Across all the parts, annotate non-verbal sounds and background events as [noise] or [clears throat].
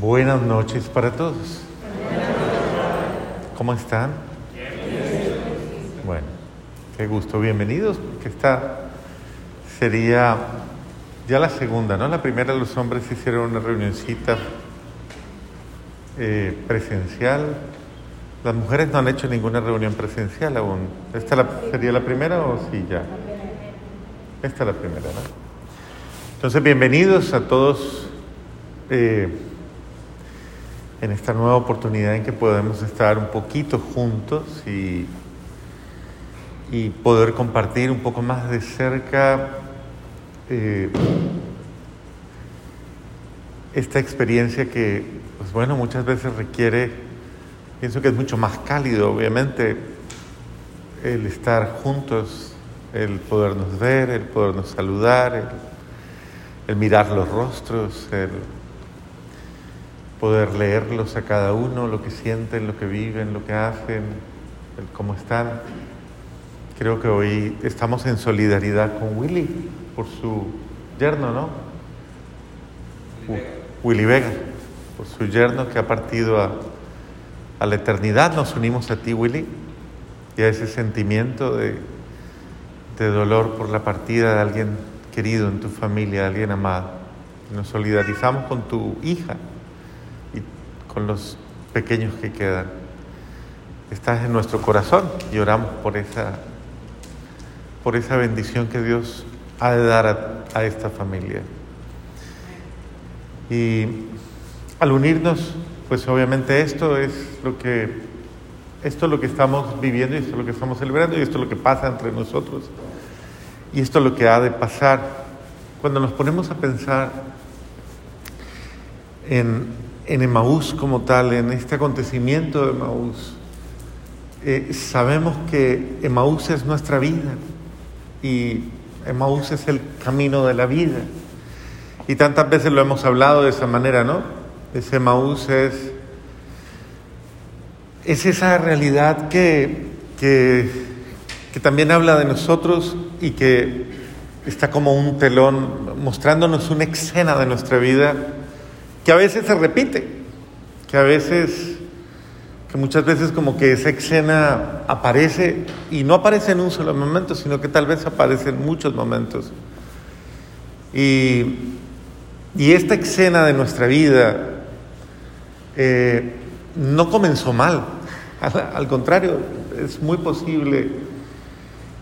Buenas noches para todos. ¿Cómo están? Bueno, qué gusto, bienvenidos, porque esta sería ya la segunda, ¿no? La primera los hombres hicieron una reunioncita eh, presencial. Las mujeres no han hecho ninguna reunión presencial aún. ¿Esta sería la primera o sí ya? Esta es la primera, ¿no? Entonces, bienvenidos a todos eh, en esta nueva oportunidad en que podemos estar un poquito juntos y, y poder compartir un poco más de cerca eh, esta experiencia que, pues bueno, muchas veces requiere, pienso que es mucho más cálido, obviamente, el estar juntos, el podernos ver, el podernos saludar, el, el mirar los rostros, el poder leerlos a cada uno, lo que sienten, lo que viven, lo que hacen, el cómo están. Creo que hoy estamos en solidaridad con Willy por su yerno, ¿no? U- Willy Vega, por su yerno que ha partido a, a la eternidad. Nos unimos a ti, Willy, y a ese sentimiento de, de dolor por la partida de alguien querido en tu familia, de alguien amado. Nos solidarizamos con tu hija con los pequeños que quedan. Estás en nuestro corazón y oramos por esa, por esa bendición que Dios ha de dar a, a esta familia. Y al unirnos, pues obviamente esto es lo que esto es lo que estamos viviendo y esto es lo que estamos celebrando y esto es lo que pasa entre nosotros. Y esto es lo que ha de pasar cuando nos ponemos a pensar en, en Emaús como tal, en este acontecimiento de Emaús. Eh, sabemos que Emaús es nuestra vida y Emaús es el camino de la vida. Y tantas veces lo hemos hablado de esa manera, ¿no? Ese Emaús es, es esa realidad que, también habla de nosotros y que está como un telón mostrándonos una escena de nuestra vida que a veces se repite, que a veces, que muchas veces como que esa escena aparece y no aparece en un solo momento, sino que tal vez aparece en muchos momentos. Y, y esta escena de nuestra vida eh, no comenzó mal, [laughs] al, al contrario, es muy posible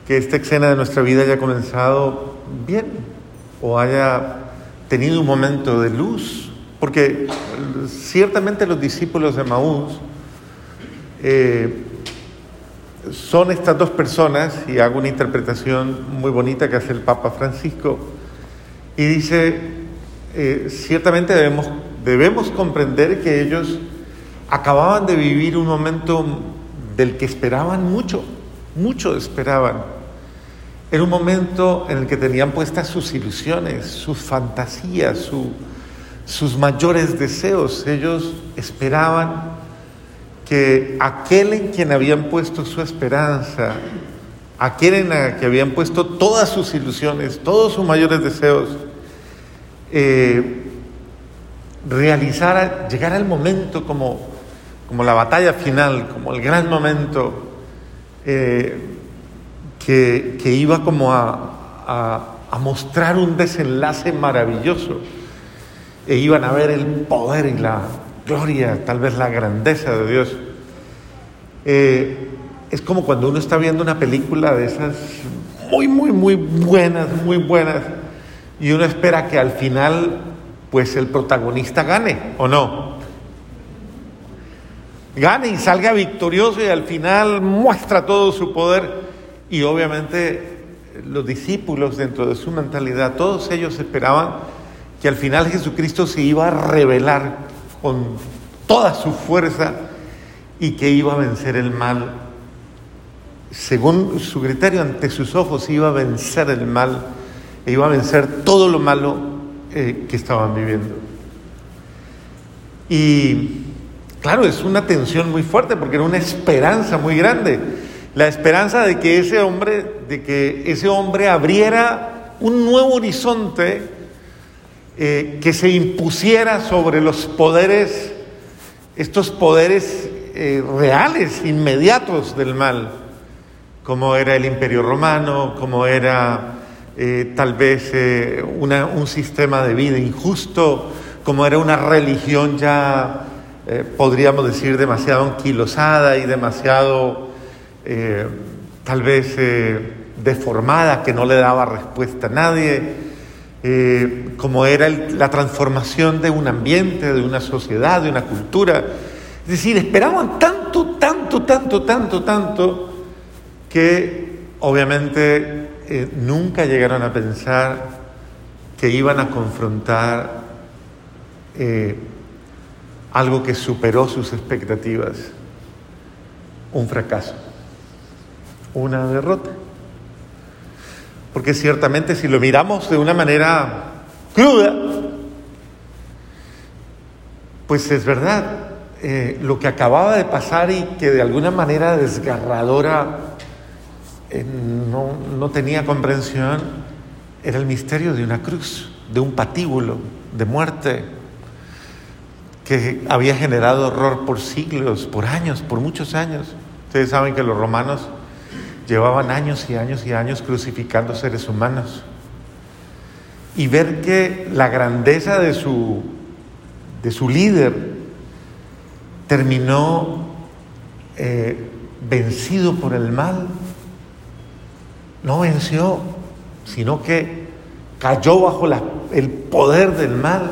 que esta escena de nuestra vida haya comenzado bien o haya tenido un momento de luz, porque ciertamente los discípulos de Maús eh, son estas dos personas, y hago una interpretación muy bonita que hace el Papa Francisco, y dice, eh, ciertamente debemos, debemos comprender que ellos acababan de vivir un momento del que esperaban mucho, mucho esperaban. Era un momento en el que tenían puestas sus ilusiones, sus fantasías, su, sus mayores deseos. Ellos esperaban que aquel en quien habían puesto su esperanza, aquel en el que habían puesto todas sus ilusiones, todos sus mayores deseos, eh, realizara, llegara el momento como, como la batalla final, como el gran momento. Eh, que, que, iba como a, a, a, mostrar un desenlace maravilloso. E iban a ver el poder y la gloria, tal vez la grandeza de Dios. Eh, es como cuando uno está viendo una película de esas muy, muy, muy buenas, muy buenas, y uno espera que al final, pues el protagonista gane, ¿o no? Gane y salga victorioso y al final muestra todo su poder. Y obviamente los discípulos dentro de su mentalidad, todos ellos esperaban que al final Jesucristo se iba a revelar con toda su fuerza y que iba a vencer el mal. Según su criterio, ante sus ojos iba a vencer el mal e iba a vencer todo lo malo eh, que estaban viviendo. Y claro, es una tensión muy fuerte porque era una esperanza muy grande la esperanza de que ese hombre, de que ese hombre abriera un nuevo horizonte eh, que se impusiera sobre los poderes, estos poderes eh, reales, inmediatos del mal, como era el imperio romano, como era eh, tal vez un sistema de vida injusto, como era una religión ya, podríamos decir, demasiado anquilosada y demasiado, tal vez, deformada, que no le daba respuesta a nadie eh, como era la transformación de un ambiente, de una sociedad, de una cultura. Es decir, esperaban tanto, tanto, tanto, tanto, tanto, que obviamente eh, nunca llegaron a pensar que iban a confrontar eh, algo que superó sus expectativas, un fracaso, una derrota. Porque ciertamente si lo miramos de una manera cruda, pues es verdad, eh, lo que acababa de pasar y que de alguna manera desgarradora eh, no, no tenía comprensión, era el misterio de una cruz, de un patíbulo de muerte que había generado horror por siglos, por años, por muchos años. Ustedes saben que los romanos llevaban años y años y años crucificando seres humanos. Y ver que la grandeza de su, de su líder terminó eh, vencido por el mal. No venció, sino que cayó bajo el poder del mal.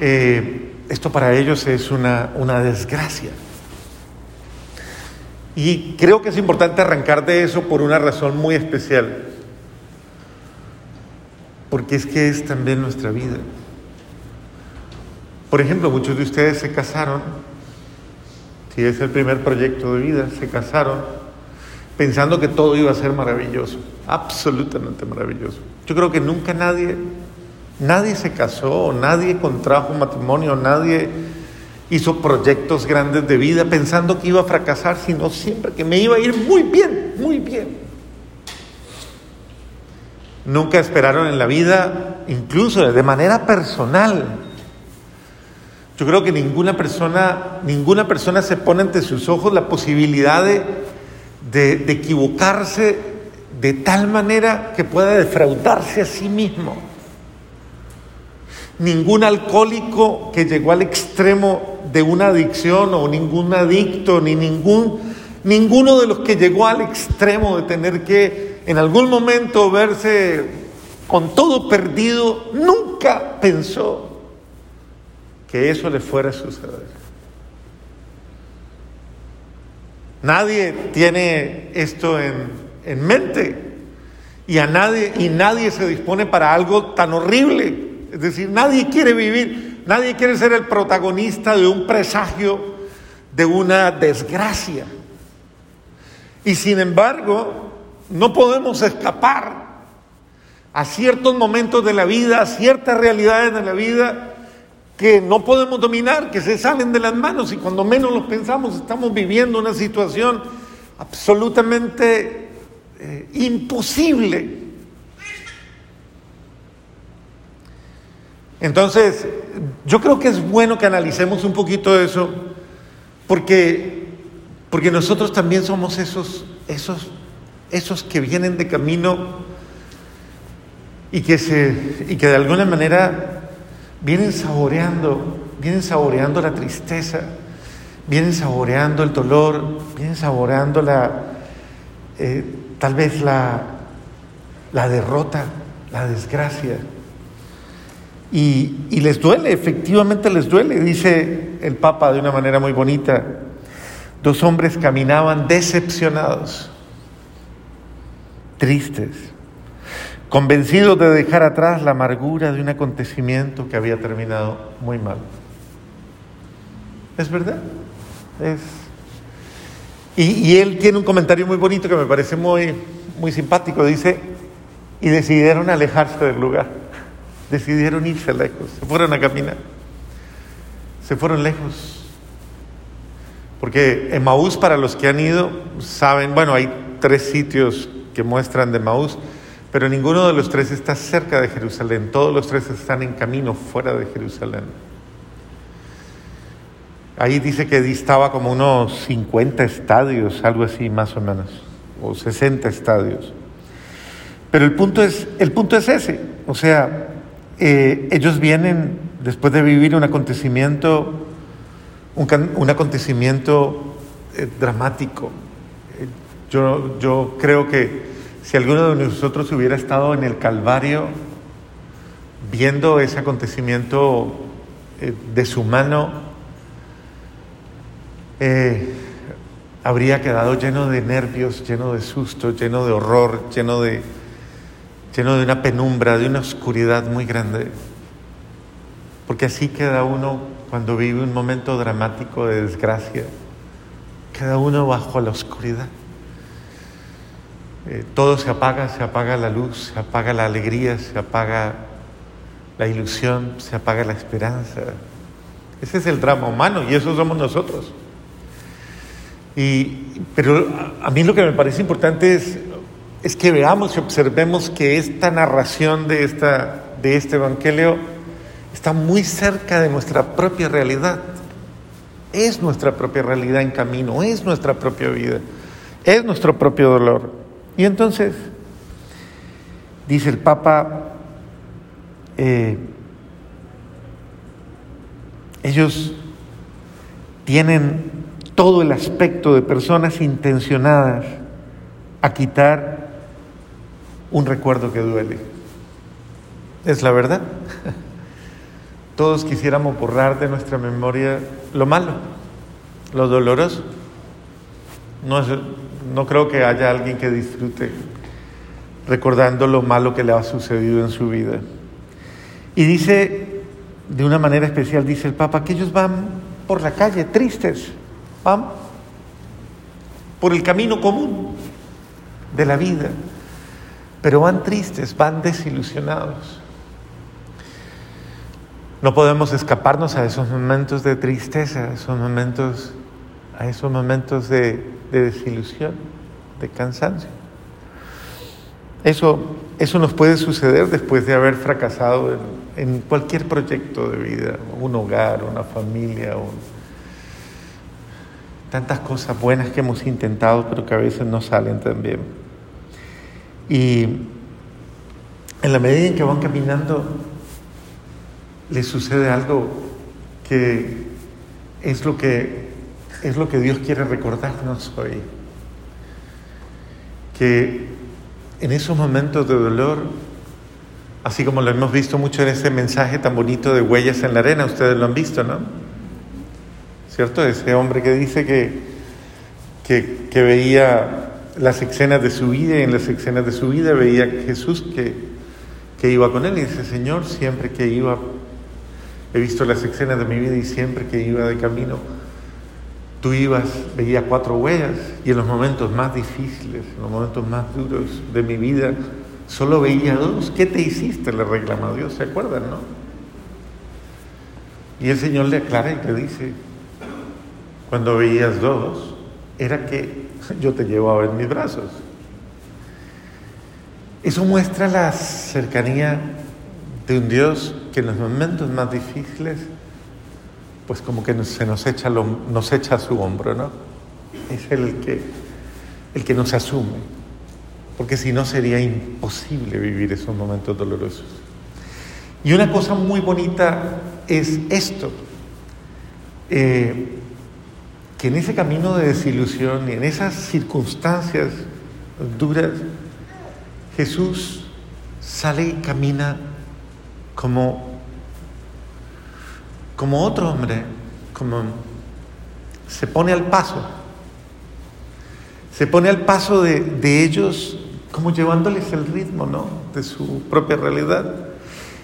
Eh, esto para ellos es una, una desgracia. Y creo que es importante arrancar de eso por una razón muy especial, porque es que es también nuestra vida. Por ejemplo, muchos de ustedes se casaron, si es el primer proyecto de vida, se casaron pensando que todo iba a ser maravilloso, absolutamente maravilloso. Yo creo que nunca nadie, nadie se casó, nadie contrajo matrimonio, nadie hizo proyectos grandes de vida pensando que iba a fracasar, sino siempre que me iba a ir muy bien, muy bien. Nunca esperaron en la vida, incluso de manera personal. Yo creo que ninguna persona, ninguna persona se pone ante sus ojos la posibilidad de, de equivocarse de tal manera que pueda defraudarse a sí mismo. Ningún alcohólico que llegó al extremo de una adicción o ningún adicto, ni ningún, ninguno de los que llegó al extremo de tener que en algún momento verse con todo perdido, nunca pensó que eso le fuera a suceder. Nadie tiene esto en, en mente y a nadie y nadie se dispone para algo tan horrible. Es decir, nadie quiere vivir Nadie quiere ser el protagonista de un presagio de una desgracia. Y sin embargo, no podemos escapar a ciertos momentos de la vida, a ciertas realidades de la vida que no podemos dominar, que se salen de las manos y cuando menos lo pensamos estamos viviendo una situación absolutamente eh, imposible Entonces, yo creo que es bueno que analicemos un poquito eso, porque, porque nosotros también somos esos, esos, esos que vienen de camino y que, se, y que de alguna manera vienen saboreando, vienen saboreando la tristeza, vienen saboreando el dolor, vienen saboreando la, eh, tal vez la, la derrota, la desgracia. Y, les duele, efectivamente les duele, dice el Papa de una manera muy bonita. Dos hombres caminaban decepcionados, tristes, convencidos de dejar atrás la amargura de un acontecimiento que había terminado muy mal. ¿Es verdad? Es... Y, y, él tiene un comentario muy bonito que me parece muy, muy simpático. Dice, y decidieron alejarse del lugar decidieron irse lejos, se fueron a caminar, se fueron lejos. Porque en Maús, para los que han ido, saben, bueno, hay tres sitios que muestran de Maús, pero ninguno de los tres está cerca de Jerusalén, todos los tres están en camino fuera de Jerusalén. Ahí dice que distaba como unos 50 estadios, algo así más o menos, o 60 estadios. Pero el punto es, el punto es ese, o sea, eh, ellos vienen después de vivir un acontecimiento, un, acontecimiento eh, dramático. Eh, yo, yo creo que si alguno de nosotros hubiera estado en el Calvario viendo ese acontecimiento de su mano, habría quedado lleno de nervios, lleno de susto, lleno de horror, lleno de, lleno de una penumbra, de una oscuridad muy grande. Porque así queda uno cuando vive un momento dramático de desgracia. Queda uno bajo la oscuridad. Eh, todo se apaga, se apaga la luz, se apaga la alegría, se apaga la ilusión, se apaga la esperanza. Ese es el drama humano y eso somos nosotros. Y, pero a mí lo que me parece importante es, es que veamos y observemos que esta narración de, esta, de este Evangelio está muy cerca de nuestra propia realidad. Es nuestra propia realidad en camino, es nuestra propia vida, es nuestro propio dolor. Y entonces, dice el Papa, eh, ellos tienen todo el aspecto de personas intencionadas a quitar un recuerdo que duele. Es la verdad. [laughs] Todos quisiéramos borrar de nuestra memoria lo malo, lo doloroso. No, no creo que haya alguien que disfrute recordando lo malo que le ha sucedido en su vida. Y dice, de una manera especial, dice el Papa, que ellos van por la calle tristes, Van por el camino común de la vida, pero van tristes, van desilusionados. No podemos escaparnos a esos momentos de tristeza, a esos momentos, a esos momentos de, desilusión, de cansancio. Eso, eso nos puede suceder después de haber fracasado en, cualquier proyecto de vida, un hogar, una familia, tantas cosas buenas que hemos intentado, pero que a veces no salen tan bien. Y en la medida en que van caminando, les sucede algo que es lo que, es lo que Dios quiere recordarnos hoy. Que en esos momentos de dolor, así como lo hemos visto mucho en ese mensaje tan bonito de huellas en la arena, ustedes lo han visto, ¿no? ¿cierto? Ese hombre que dice que, que, veía las escenas de su vida y en las escenas de su vida veía a Jesús que, que iba con él y dice, Señor, siempre que iba, he visto las escenas de mi vida y siempre que iba de camino, tú ibas, veía cuatro huellas y en los momentos más difíciles, en los momentos más duros de mi vida, solo veía dos. ¿Qué te hiciste? Le reclama Dios, ¿se acuerdan, no? Y el Señor le aclara y le dice, cuando veías dos, era que [laughs] yo te llevaba en mis brazos. Eso muestra la cercanía de un Dios que en los momentos más difíciles, pues como que se nos echa, nos echa a su hombro, ¿no? Es el que, el que nos asume, porque si no sería imposible vivir esos momentos dolorosos. Y una cosa muy bonita es esto. Eh, que en ese camino de desilusión y en esas circunstancias duras, Jesús sale y camina como, como otro hombre, como se pone al paso, se pone al paso de, de ellos como llevándoles el ritmo ¿no? de su propia realidad.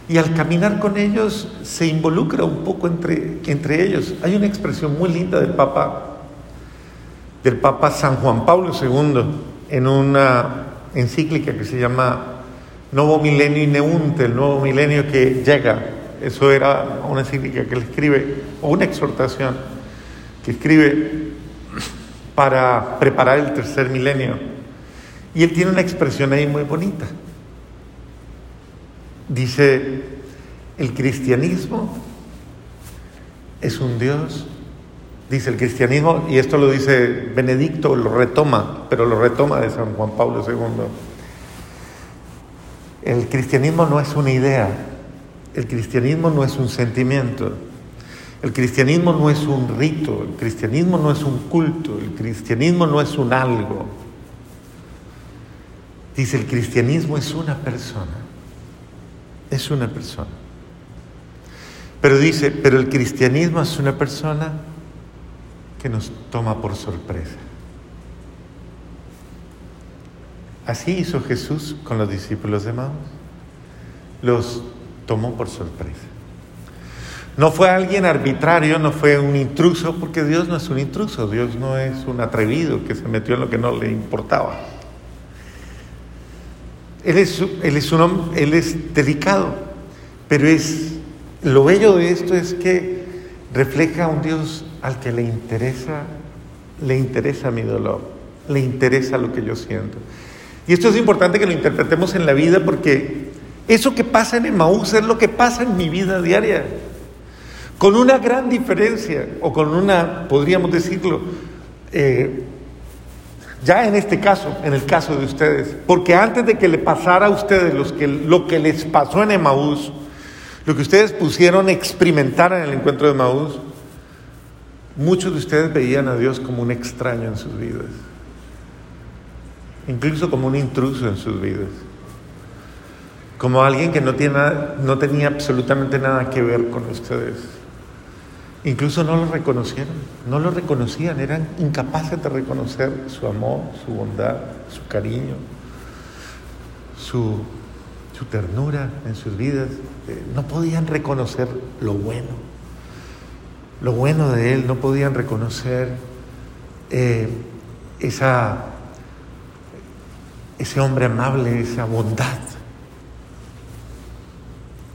Y al caminar con ellos se involucra un poco entre, entre ellos. Hay una expresión muy linda del Papa del Papa San Juan Pablo II en una encíclica que se llama Nuevo Milenio Neunte, el nuevo milenio que llega. Eso era una encíclica que él escribe, o una exhortación que escribe para preparar el tercer milenio. Y él tiene una expresión ahí muy bonita. Dice, el cristianismo es un Dios, dice el cristianismo, y esto lo dice Benedicto, lo retoma, pero lo retoma de San Juan Pablo II. El cristianismo no es una idea, el cristianismo no es un sentimiento, el cristianismo no es un rito, el cristianismo no es un culto, el cristianismo no es un algo. Dice, el cristianismo es una persona, es una persona. Pero dice, pero el cristianismo es una persona que nos toma por sorpresa. Así hizo Jesús con los discípulos de Maús. Los tomó por sorpresa. No fue alguien arbitrario, no fue un intruso, porque Dios no es un intruso, Dios no es un atrevido que se metió en lo que no le importaba. Él es, él es un hombre, él es delicado, pero es lo bello de esto es que refleja a un Dios al que le interesa, le interesa mi dolor, le interesa lo que yo siento. Y esto es importante que lo interpretemos en la vida porque eso que pasa en Emmaús es lo que pasa en mi vida diaria. Con una gran diferencia, o con una, podríamos decirlo, eh, ya en este caso, en el caso de ustedes, porque antes de que le pasara a ustedes lo que les pasó en Emaús, lo que ustedes pusieron experimentar en el encuentro de Emaús, muchos de ustedes veían a Dios como un extraño en sus vidas, incluso como un intruso en sus vidas, como alguien que no, tiene, no tenía absolutamente nada que ver con ustedes. Incluso no lo reconocieron, no lo reconocían, eran incapaces de reconocer su amor, su bondad, su cariño, su, ternura en sus vidas. Eh, no podían reconocer lo bueno, lo bueno de Él, no podían reconocer eh, esa, ese hombre amable, esa bondad.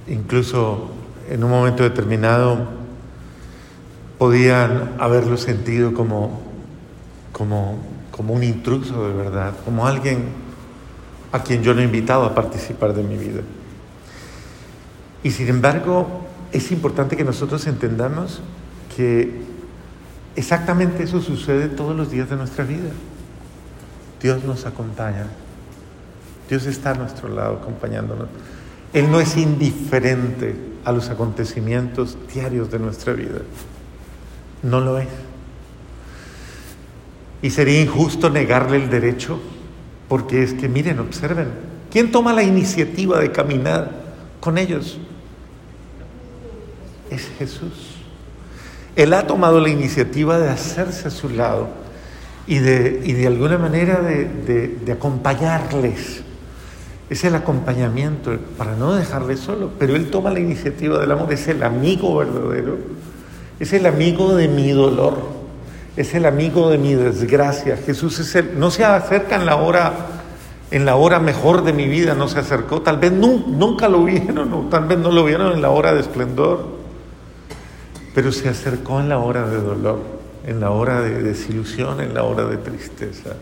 Incluso en un momento determinado, podían haberlo sentido como, como, como un intruso de verdad, como alguien a quien yo no he invitado a participar de mi vida. Y sin embargo, es importante que nosotros entendamos que exactamente eso sucede todos los días de nuestra vida. Dios nos acompaña. Dios está a nuestro lado acompañándonos. Él no es indiferente a los acontecimientos diarios de nuestra vida. No lo es. Y sería injusto negarle el derecho, porque es que, miren, observen, ¿quién toma la iniciativa de caminar con ellos? Es Jesús. Él ha tomado la iniciativa de hacerse a su lado y de, y de alguna manera de, de acompañarles. Es el acompañamiento para no dejarles solo, pero Él toma la iniciativa del amor, es el amigo verdadero es el amigo de mi dolor, es el amigo de mi desgracia. Jesús es el, no se acerca en la hora, en la hora mejor de mi vida, no se acercó, tal vez nunca lo vieron, o tal vez no lo vieron en la hora de esplendor, pero se acercó en la hora de dolor, en la hora de desilusión, en la hora de tristeza.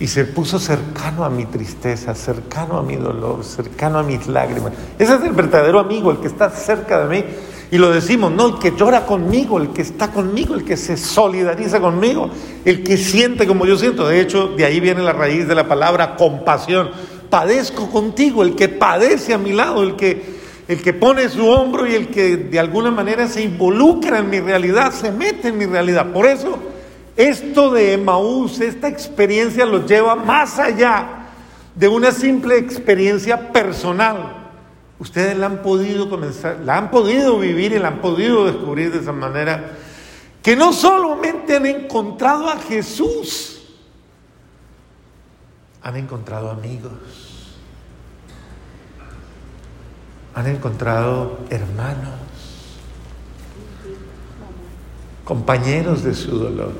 Y se puso cercano a mi tristeza, cercano a mi dolor, cercano a mis lágrimas. Ese es el verdadero amigo, el que está cerca de mí y lo decimos, no, el que llora conmigo, el que está conmigo, el que se solidariza conmigo, el que siente como yo siento. De hecho, de ahí viene la raíz de la palabra compasión. Padezco contigo, el que padece a mi lado, el que, el que pone su hombro y el que de alguna manera se involucra en mi realidad, se mete en mi realidad. Por eso, esto de Emaús, esta experiencia lo lleva más allá de una simple experiencia personal Ustedes la han podido comenzar, la han podido vivir y la han podido descubrir de esa manera, que no solamente han encontrado a Jesús, han encontrado amigos, han encontrado hermanos, compañeros de su dolor,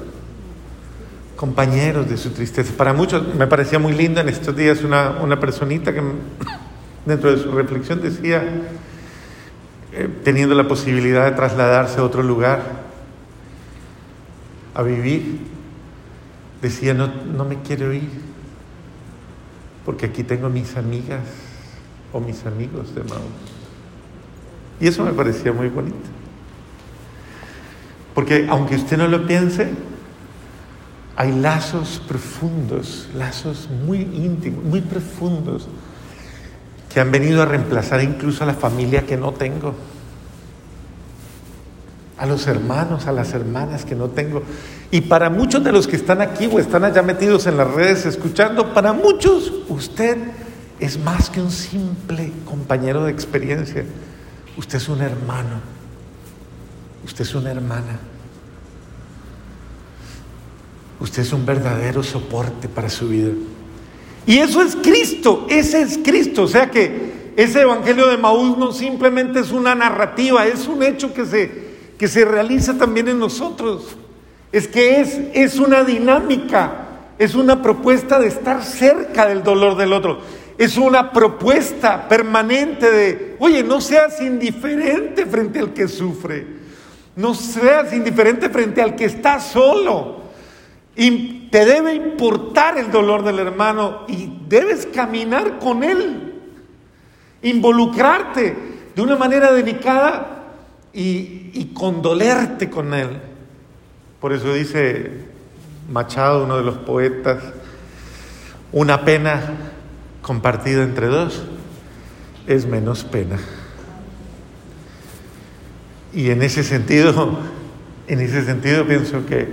compañeros de su tristeza. Para muchos me parecía muy lindo en estos días una, una personita que [clears throat] dentro de su reflexión decía, eh, teniendo la posibilidad de trasladarse a otro lugar, a vivir, decía, no, no me quiero ir, porque aquí tengo mis amigas, o mis amigos de Maús. Y eso me parecía muy bonito. Porque aunque usted no lo piense, hay lazos profundos, lazos muy íntimos, muy profundos, que han venido a reemplazar incluso a la familia que no tengo, a los hermanos, a las hermanas que no tengo. Y para muchos de los que están aquí o están allá metidos en las redes escuchando, para muchos usted es más que un simple compañero de experiencia. Usted es un hermano. Usted es una hermana. Usted es un verdadero soporte para su vida. Y eso es Cristo, ese es Cristo. O sea que ese Evangelio de Maús no simplemente es una narrativa, es un hecho que se, que se realiza también en nosotros. Es que es, es una dinámica, es una propuesta de estar cerca del dolor del otro. Es una propuesta permanente de, oye, no seas indiferente frente al que sufre. No seas indiferente frente al que está solo. Y te debe importar el dolor del hermano y debes caminar con él. Involucrarte de una manera delicada y, y condolerte con él. Por eso dice Machado, uno de los poetas, una pena compartida entre dos es menos pena. Y en ese sentido, [laughs] en ese sentido pienso que,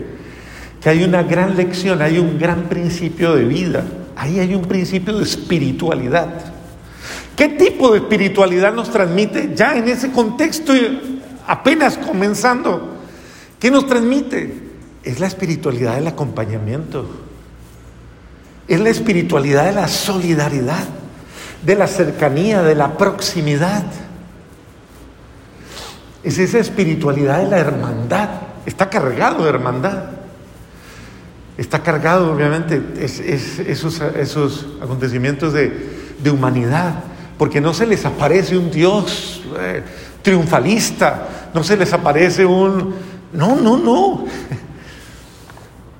que hay una gran lección, hay un gran principio de vida, ahí hay un principio de espiritualidad. ¿Qué tipo de espiritualidad nos transmite ya en ese contexto apenas comenzando? ¿Qué nos transmite? Es la espiritualidad del acompañamiento. Es la espiritualidad de la solidaridad, de la cercanía, de la proximidad. Es esa espiritualidad de la hermandad. Está cargado de hermandad. Está cargado, obviamente, es, esos, esos, acontecimientos de, de, humanidad. Porque no se les aparece un Dios eh, triunfalista, no se les aparece un no, no, no.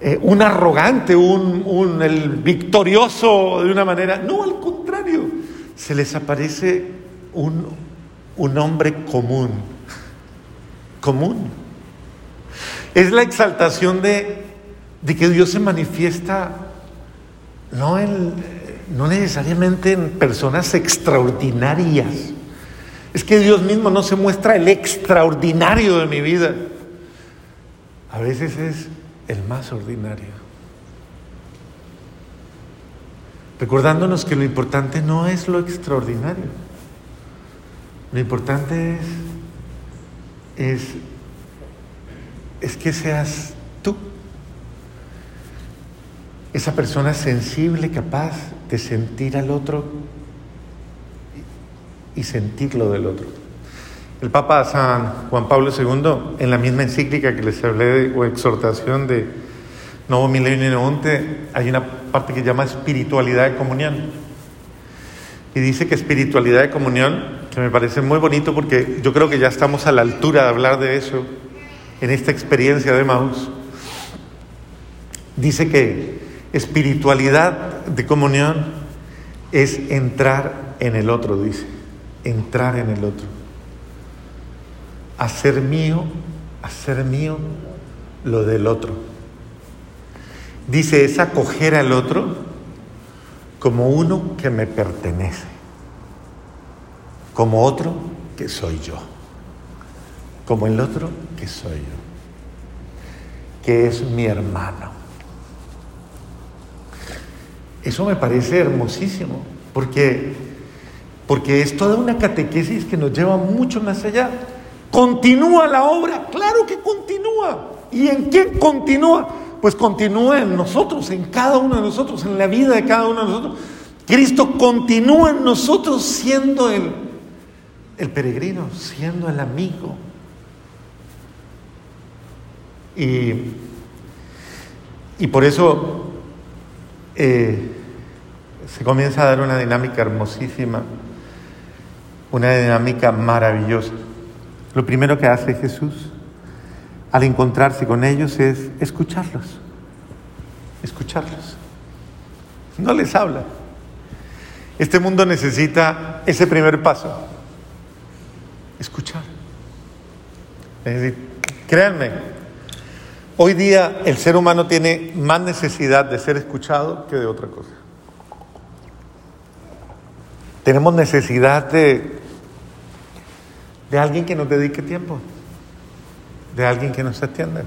Eh, un arrogante, un, el victorioso de una manera. No, al contrario. Se les aparece un, un hombre común. Común. Es la exaltación de, de que Dios se manifiesta no, no necesariamente en personas extraordinarias. Es que Dios mismo no se muestra el extraordinario de mi vida a veces es el más ordinario. Recordándonos que lo importante no es lo extraordinario. Lo importante es, es, que seas tú. Esa persona sensible, capaz de sentir al otro y sentir lo del otro. El Papa San Juan Pablo II, en la misma encíclica que les hablé o exhortación de Nuevo Milenio Neonte, hay una parte que llama espiritualidad de comunión. Y dice que espiritualidad de comunión, que me parece muy bonito porque yo creo que ya estamos a la altura de hablar de eso en esta experiencia de Maús. Dice que espiritualidad de comunión es entrar en el otro, dice, entrar en el otro hacer mío, hacer mío lo del otro. Dice, es acoger al otro como uno que me pertenece, como otro que soy yo, como el otro que soy yo, que es mi hermano. Eso me parece hermosísimo, porque, porque es toda una catequesis que nos lleva mucho más allá. ¿Continúa la obra? Claro que continúa. ¿Y en quién continúa? Pues continúa en nosotros, en cada uno de nosotros, en la vida de cada uno de nosotros. Cristo continúa en nosotros siendo el, el peregrino, siendo el amigo. Y, y por eso eh, se comienza a dar una dinámica hermosísima, una dinámica maravillosa. Lo primero que hace Jesús al encontrarse con ellos es escucharlos, escucharlos. No les habla. Este mundo necesita ese primer paso, escuchar. Es decir, créanme, hoy día el ser humano tiene más necesidad de ser escuchado que de otra cosa. Tenemos necesidad de, de alguien que nos dedique tiempo, de alguien que nos atienda.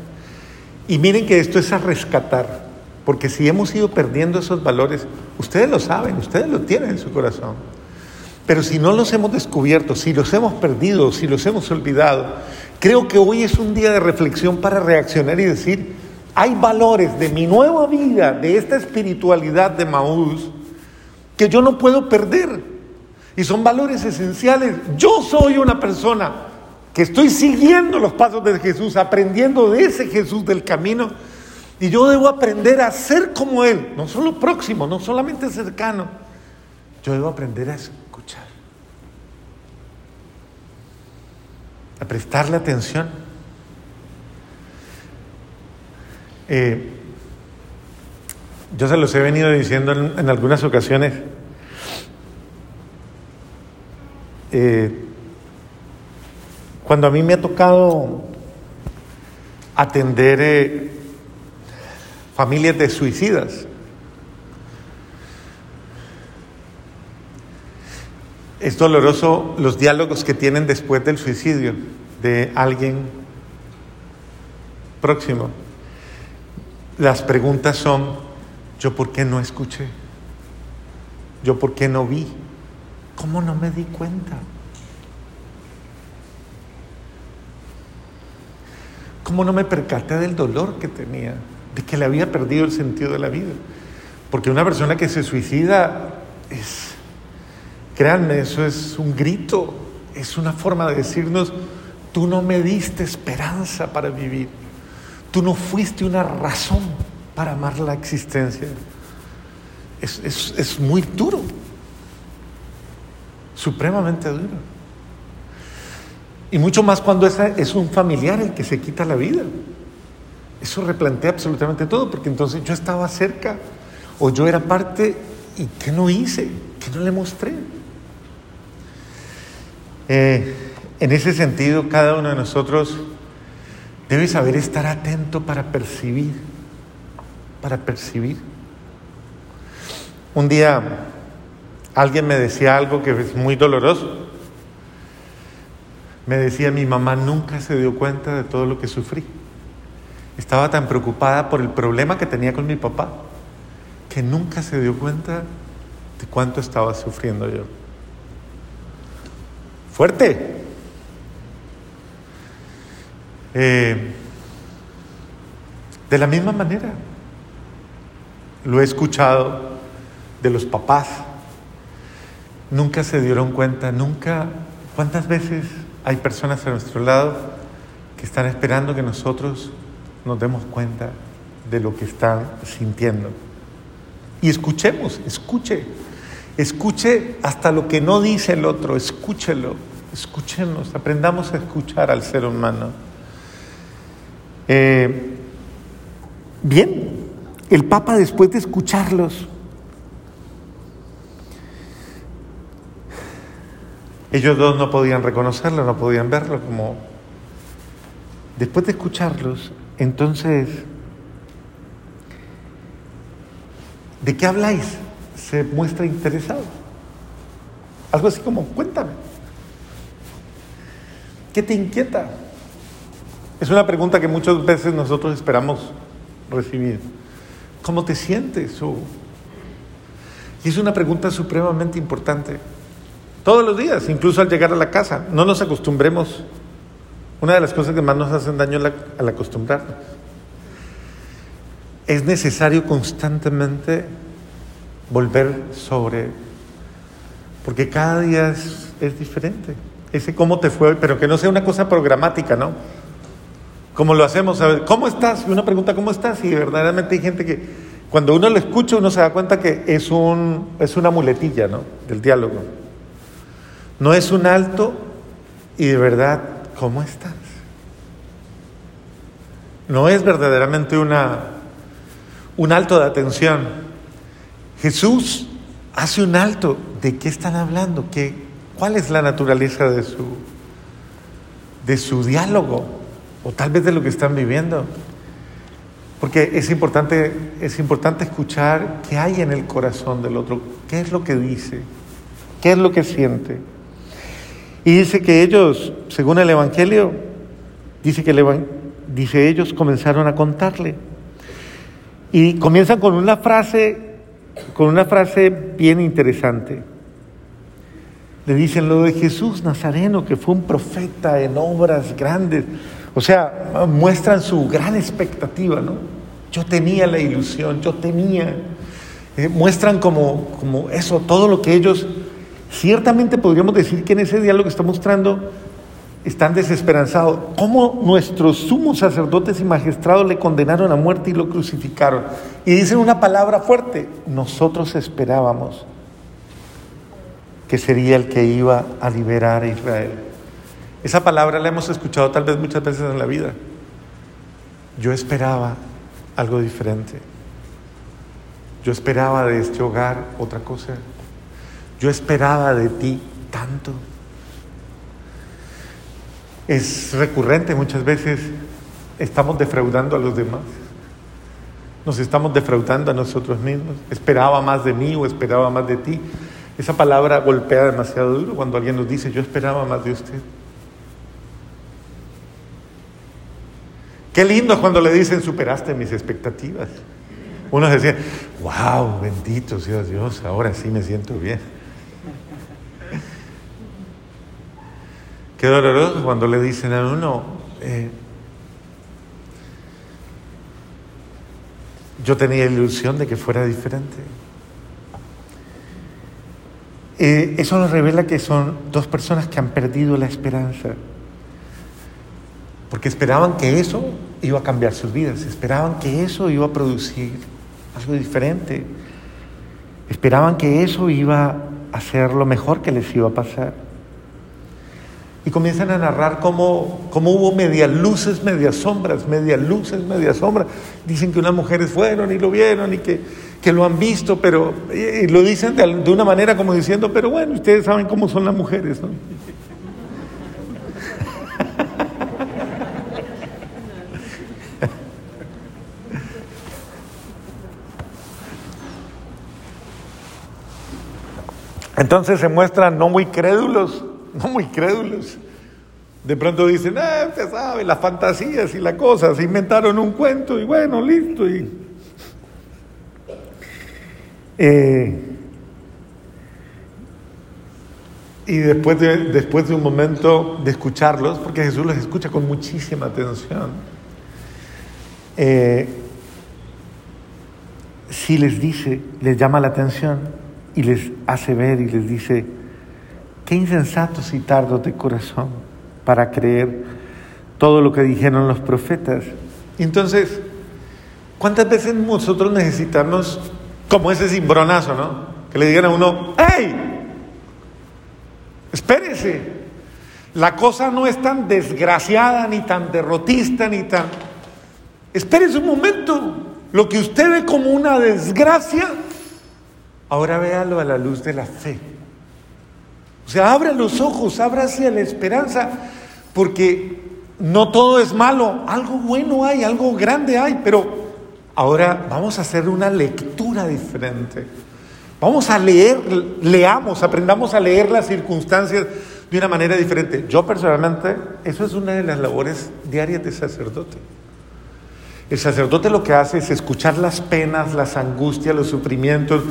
Y miren que esto es a rescatar, porque si hemos ido perdiendo esos valores, ustedes lo saben, ustedes lo tienen en su corazón. Pero si no los hemos descubierto, si los hemos perdido, si los hemos olvidado, creo que hoy es un día de reflexión para reaccionar y decir, hay valores de mi nueva vida, de esta espiritualidad de Maús, que yo no puedo perder. Y son valores esenciales. Yo soy una persona que estoy siguiendo los pasos de Jesús, aprendiendo de ese Jesús del camino. Y yo debo aprender a ser como Él, no solo próximo, no solamente cercano. Yo debo aprender a escuchar, a prestarle atención. Eh, yo se los he venido diciendo en algunas ocasiones. Eh, cuando a mí me ha tocado atender eh, familias de suicidas, es doloroso los diálogos que tienen después del suicidio de alguien próximo. Las preguntas son, ¿yo por qué no escuché? ¿Yo por qué no vi? ¿Cómo no me di cuenta? ¿Cómo no me percaté del dolor que tenía? De que le había perdido el sentido de la vida. Porque una persona que se suicida es, créanme, eso es un grito, es una forma de decirnos, tú no me diste esperanza para vivir, tú no fuiste una razón para amar la existencia. Es, es muy duro supremamente duro. Y mucho más cuando es un familiar el que se quita la vida. Eso replantea absolutamente todo, porque entonces yo estaba cerca o yo era parte y ¿qué no hice? ¿Qué no le mostré? Eh, en ese sentido, cada uno de nosotros debe saber estar atento para percibir, para percibir. Un día Alguien me decía algo que es muy doloroso. Me decía, mi mamá nunca se dio cuenta de todo lo que sufrí. Estaba tan preocupada por el problema que tenía con mi papá que nunca se dio cuenta de cuánto estaba sufriendo yo. Fuerte. Eh, de la misma manera, lo he escuchado de los papás nunca se dieron cuenta, nunca, ¿cuántas veces hay personas a nuestro lado que están esperando que nosotros nos demos cuenta de lo que están sintiendo? Y escuchemos, escuche, escuche hasta lo que no dice el otro, escúchelo, escuchemos, aprendamos a escuchar al ser humano. Eh, bien, el Papa después de escucharlos, Ellos dos no podían reconocerlo, no podían verlo como... Después de escucharlos, entonces, ¿de qué habláis? Se muestra interesado. Algo así como, cuéntame. ¿Qué te inquieta? Es una pregunta que muchas veces nosotros esperamos recibir. ¿Cómo te sientes? Y es una pregunta supremamente importante. Todos los días, incluso al llegar a la casa. No nos acostumbremos. Una de las cosas que más nos hacen daño al acostumbrarnos. Es necesario constantemente volver sobre, porque cada día es, diferente. Ese cómo te fue, pero que no sea una cosa programática, ¿no? Como lo hacemos, ¿cómo estás? Y uno pregunta, ¿cómo estás? Y verdaderamente hay gente que cuando uno lo escucha, uno se da cuenta que es, un, es una muletilla, ¿no? Del diálogo. No es un alto y de verdad, ¿cómo estás? No es verdaderamente una, un alto de atención. Jesús hace un alto. ¿De qué están hablando? ¿Qué, ¿Cuál es la naturaleza de su, de su diálogo? O tal vez de lo que están viviendo. Porque es importante, es importante escuchar qué hay en el corazón del otro, qué es lo que dice, qué es lo que siente. Y dice que ellos, según el Evangelio, dice que dice ellos comenzaron a contarle. Y comienzan con una frase, con una frase bien interesante. Le dicen lo de Jesús Nazareno, que fue un profeta en obras grandes. O sea, muestran su gran expectativa, ¿no? Yo tenía la ilusión, yo tenía. Eh, muestran como, como eso, todo lo que ellos, ciertamente podríamos decir que en ese diálogo que está mostrando, están desesperanzados. ¿Cómo nuestros sumos sacerdotes y magistrados le condenaron a muerte y lo crucificaron? Y dicen una palabra fuerte, nosotros esperábamos que sería el que iba a liberar a Israel. Esa palabra la hemos escuchado tal vez muchas veces en la vida. Yo esperaba algo diferente. Yo esperaba de este hogar otra cosa. Yo esperaba de ti tanto. Es recurrente muchas veces, estamos defraudando a los demás. Nos estamos defraudando a nosotros mismos. Esperaba más de mí o esperaba más de ti. Esa palabra golpea demasiado duro cuando alguien nos dice, yo esperaba más de usted. Qué lindo cuando le dicen, superaste mis expectativas. Uno decía, wow, bendito sea Dios, ahora sí me siento bien. Qué doloroso cuando le dicen a uno, eh, yo tenía ilusión de que fuera diferente. Eh, eso nos revela que son dos personas que han perdido la esperanza, porque esperaban que eso iba a cambiar sus vidas, esperaban que eso iba a producir algo diferente, esperaban que eso iba a ser lo mejor que les iba a pasar y comienzan a narrar cómo, cómo hubo medias luces, medias sombras, medias luces, medias sombras. Dicen que unas mujeres fueron y lo vieron y que, que lo han visto, pero y lo dicen de, de, una manera como diciendo, pero bueno, ustedes saben cómo son las mujeres. [laughs] Entonces se muestran no muy crédulos [laughs] no muy crédulos. De pronto dicen, ah, usted sabe, las fantasías y la cosa, se inventaron un cuento y bueno, listo. Y, eh, y después, de, después de un momento de escucharlos, porque Jesús los escucha con muchísima atención, eh, si les dice, les llama la atención y les hace ver y les dice, Qué insensatos y tardos de corazón para creer todo lo que dijeron los profetas. Entonces, ¿cuántas veces nosotros necesitamos, como ese cimbronazo, ¿no? Que le digan a uno, ¡hey! Espérese. La cosa no es tan desgraciada, ni tan derrotista, ni tan... Espérese un momento. Lo que usted ve como una desgracia, ahora véalo a la luz de la fe. O sea, abra los ojos, abra hacia la esperanza, porque no todo es malo, algo bueno hay, algo grande hay, pero ahora vamos a hacer una lectura diferente. Vamos a leer, leamos, aprendamos a leer las circunstancias de una manera diferente. Yo personalmente, eso es una de las labores diarias de sacerdote. El sacerdote lo que hace es escuchar las penas, las angustias, los sufrimientos,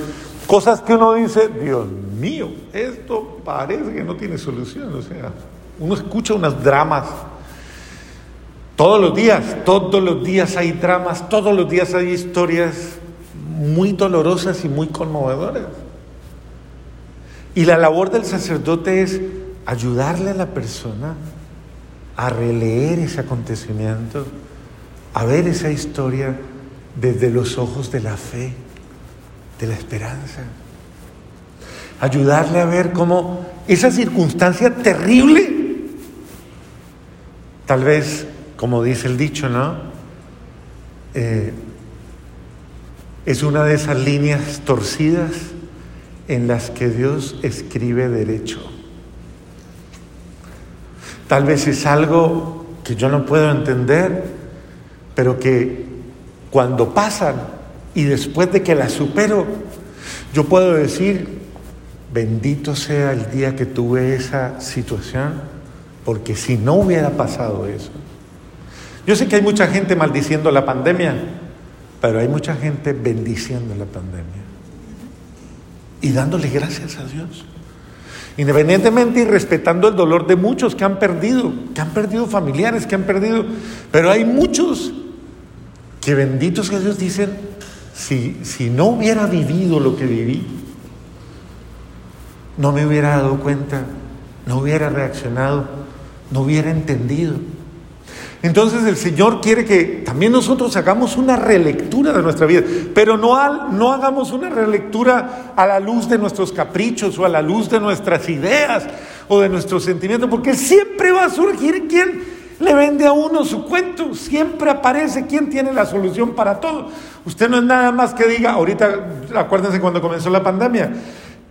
Cosas que uno dice, Dios mío, esto parece que no tiene solución. O sea, uno escucha unos dramas. Todos los días, todos los días hay dramas, todos los días hay historias muy dolorosas y muy conmovedoras. Y la labor del sacerdote es ayudarle a la persona a releer ese acontecimiento, a ver esa historia desde los ojos de la fe de la esperanza. Ayudarle a ver cómo esa circunstancia terrible, tal vez, como dice el dicho, ¿no? Eh, es una de esas líneas torcidas en las que Dios escribe derecho. Tal vez es algo que yo no puedo entender, pero que cuando pasan y después de que la supero, yo puedo decir, bendito sea el día que tuve esa situación, porque si no hubiera pasado eso. Yo sé que hay mucha gente maldiciendo la pandemia, pero hay mucha gente bendiciendo la pandemia y dándole gracias a Dios. Independientemente y respetando el dolor de muchos que han perdido, que han perdido familiares, que han perdido, pero hay muchos que benditos que Dios dicen, si, si no hubiera vivido lo que viví, no me hubiera dado cuenta, no hubiera reaccionado, no hubiera entendido. Entonces el Señor quiere que también nosotros hagamos una relectura de nuestra vida, pero no, no hagamos una relectura a la luz de nuestros caprichos o a la luz de nuestras ideas o de nuestros sentimientos, porque siempre va a surgir quien le vende a uno su cuento, siempre aparece quien tiene la solución para todo. Usted no es nada más que diga, ahorita acuérdense cuando comenzó la pandemia,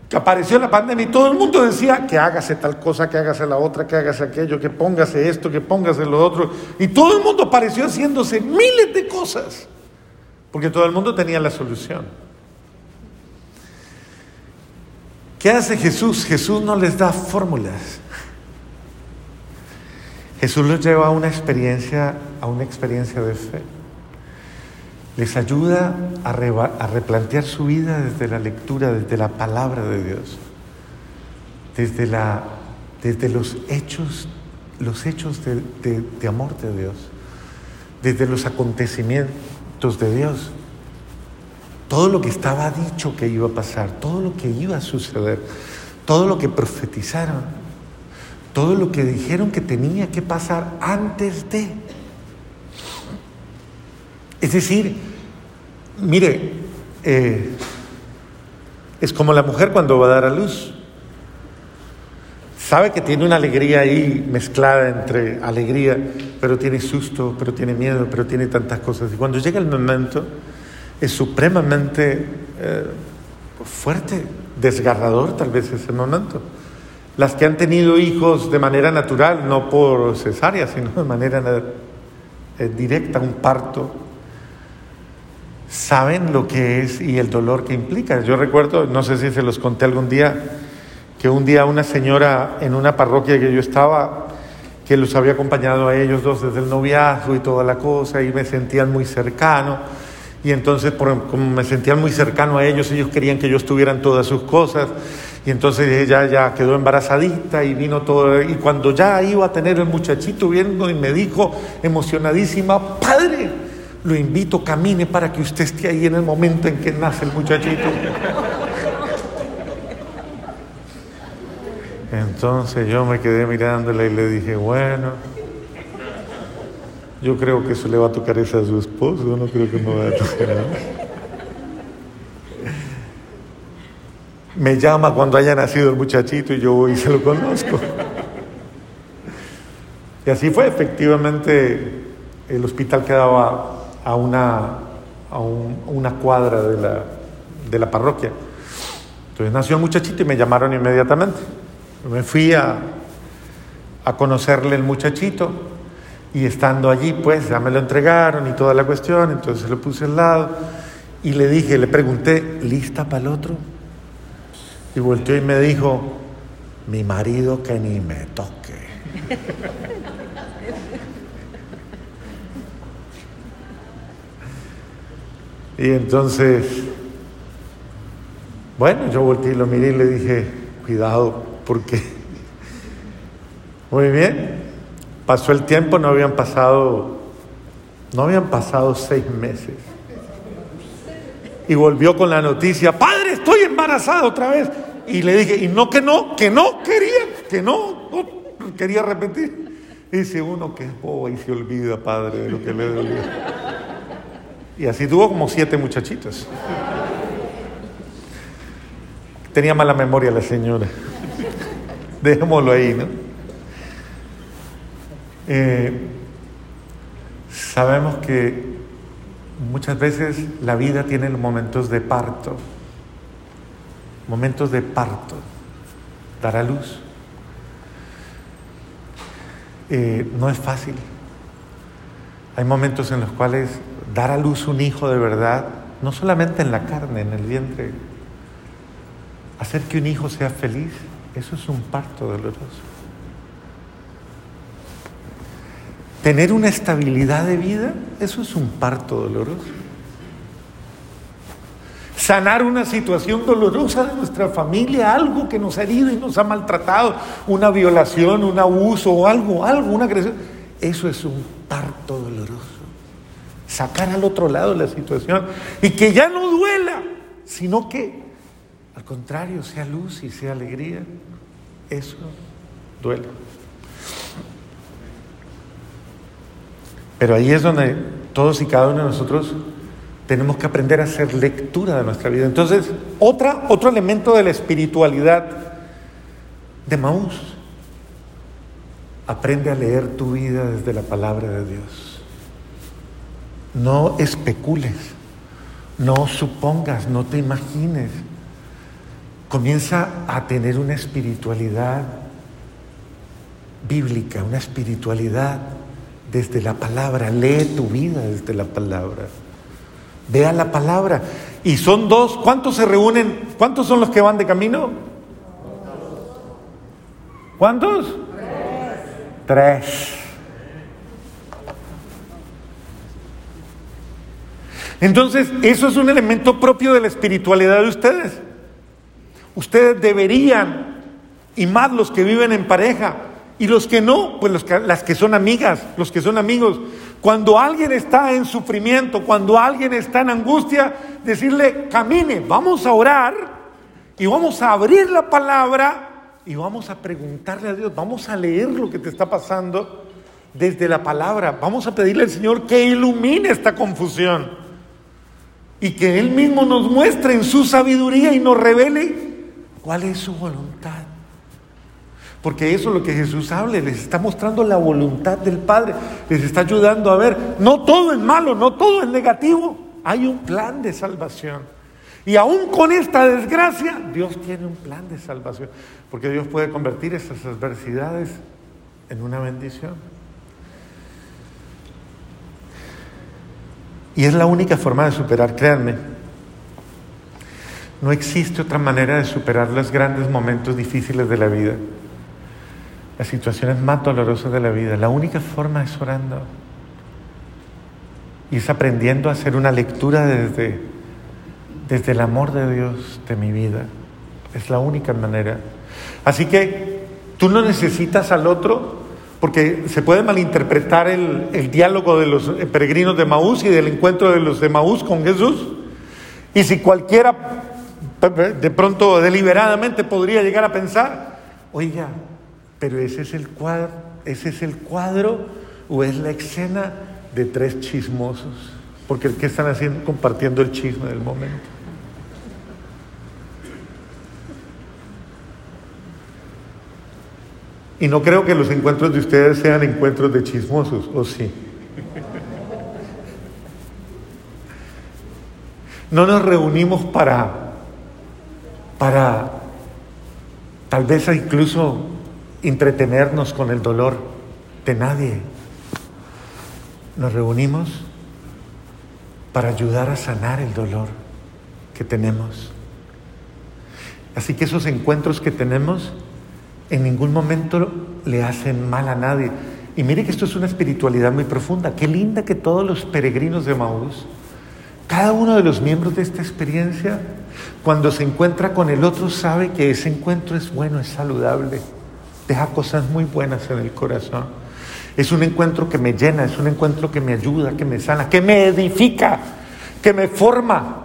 que apareció la pandemia y todo el mundo decía que hágase tal cosa, que hágase la otra, que hágase aquello, que póngase esto, que póngase lo otro. Y todo el mundo apareció haciéndose miles de cosas, porque todo el mundo tenía la solución. ¿Qué hace Jesús? Jesús no les da fórmulas. Jesús los lleva a una experiencia, a una experiencia de fe les ayuda a, replantear su vida desde la lectura, desde la palabra de Dios, desde, los hechos, los hechos de amor de Dios, desde los acontecimientos de Dios. Todo lo que estaba dicho que iba a pasar, todo lo que iba a suceder, todo lo que profetizaron, todo lo que dijeron que tenía que pasar antes de. Es decir, mire, eh, es como la mujer cuando va a dar a luz. Sabe que tiene una alegría ahí mezclada entre alegría, pero tiene susto, pero tiene miedo, pero tiene tantas cosas. Y cuando llega el momento, es supremamente eh, fuerte, desgarrador tal vez ese momento. Las que han tenido hijos de manera natural, no por cesárea, sino de manera eh, directa, un parto, saben lo que es y el dolor que implica. Yo recuerdo, no sé si se los conté algún día, que un día una señora en una parroquia que yo estaba, que los había acompañado a ellos dos desde el noviazgo y toda la cosa, y me sentían muy cercano. Y entonces, como me sentían muy cercano a ellos, ellos querían que yo estuviera en todas sus cosas. Y entonces ella ya quedó embarazadita y vino todo. Y cuando ya iba a tener el muchachito, viendo y me dijo emocionadísima, Padre, lo invito, camine para que usted esté ahí en el momento en que nace el muchachito. Entonces yo me quedé mirándola y le dije, bueno, yo creo que eso le va a tocar esa a su esposo, no creo que me vaya a tocar Me llama cuando haya nacido el muchachito y yo voy y se lo conozco. Y así fue, efectivamente, el hospital quedaba a una, a una cuadra de la, de la parroquia. Entonces nació el muchachito y me llamaron inmediatamente. Me fui a, a conocerle el muchachito y estando allí, pues ya me lo entregaron y toda la cuestión, entonces lo puse al lado y le dije, le pregunté, ¿lista para el otro? Y volteó y me dijo, mi marido que ni me toque. [laughs] Y entonces, bueno, yo volteé y lo miré y le dije, cuidado, porque, [laughs] muy bien, pasó el tiempo, no habían pasado, no habían pasado seis meses. Y volvió con la noticia, padre, estoy embarazada otra vez. Y le dije, y no que no, que no quería, que no, quería repetir. Dice uno que es bobo y se olvida, padre, de lo que le dolió. Y así tuvo como siete muchachitos. Tenía mala memoria la señora. Dejémoslo ahí, ¿no? Eh, sabemos que muchas veces la vida tiene momentos de parto. Momentos de parto, dar a luz. Eh, no es fácil. Hay momentos en los cuales dar a luz un hijo de verdad, no solamente en la carne, en el vientre, hacer que un hijo sea feliz, eso es un parto doloroso. Tener una estabilidad de vida, eso es un parto doloroso. Sanar una situación dolorosa de nuestra familia, algo que nos ha herido y nos ha maltratado, una violación, un abuso o algo, algo, una agresión, eso es un parto doloroso. Sacar al otro lado la situación y que ya no duela, sino que al contrario sea luz y sea alegría. Eso duele. Pero ahí es donde todos y cada uno de nosotros tenemos que aprender a hacer lectura de nuestra vida. Entonces, otra, otro elemento de la espiritualidad de Maús, aprende a leer tu vida desde la palabra de Dios. No especules, no supongas, no te imagines. Comienza a tener una espiritualidad bíblica, una espiritualidad desde la palabra, lee tu vida desde la palabra. Vea la palabra. Y son dos, ¿cuántos se reúnen? ¿Cuántos son los que van de camino? ¿Cuántos? Tres. Tres. Entonces, eso es un elemento propio de la espiritualidad de ustedes. Ustedes deberían, y más los que viven en pareja, y los que no, pues los que, las que son amigas, los que son amigos. Cuando alguien está en sufrimiento, cuando alguien está en angustia, decirle, camine, vamos a orar y vamos a abrir la palabra y vamos a preguntarle a Dios, vamos a leer lo que te está pasando desde la palabra, vamos a pedirle al Señor que ilumine esta confusión y que Él mismo nos muestre en su sabiduría y nos revele cuál es su voluntad. Porque eso es lo que Jesús habla, les está mostrando la voluntad del Padre, les está ayudando a ver, no todo es malo, no todo es negativo, hay un plan de salvación. Y aún con esta desgracia, Dios tiene un plan de salvación, porque Dios puede convertir esas adversidades en una bendición. Y es la única forma de superar, créanme. No existe otra manera de superar los grandes momentos difíciles de la vida las situaciones más dolorosas de la vida. La única forma es orando. Y es aprendiendo a hacer una lectura desde, desde el amor de Dios de mi vida. Es la única manera. Así que tú no necesitas al otro, porque se puede malinterpretar el, el diálogo de los peregrinos de Maús y del encuentro de los de Maús con Jesús. Y si cualquiera de pronto deliberadamente podría llegar a pensar, oiga, pero ese es el cuadro, ese es el cuadro o es la escena de tres chismosos. Porque ¿qué están haciendo? Compartiendo el chisme del momento. Y no creo que los encuentros de ustedes sean encuentros de chismosos, ¿o sí? No nos reunimos para, para, tal vez incluso entretenernos con el dolor de nadie. Nos reunimos para ayudar a sanar el dolor que tenemos. Así que esos encuentros que tenemos en ningún momento le hacen mal a nadie. Y mire que esto es una espiritualidad muy profunda. Qué linda que todos los peregrinos de Maús, cada uno de los miembros de esta experiencia, cuando se encuentra con el otro, sabe que ese encuentro es bueno, es saludable deja cosas muy buenas en el corazón. Es un encuentro que me llena, es un encuentro que me ayuda, que me sana, que me edifica, que me forma,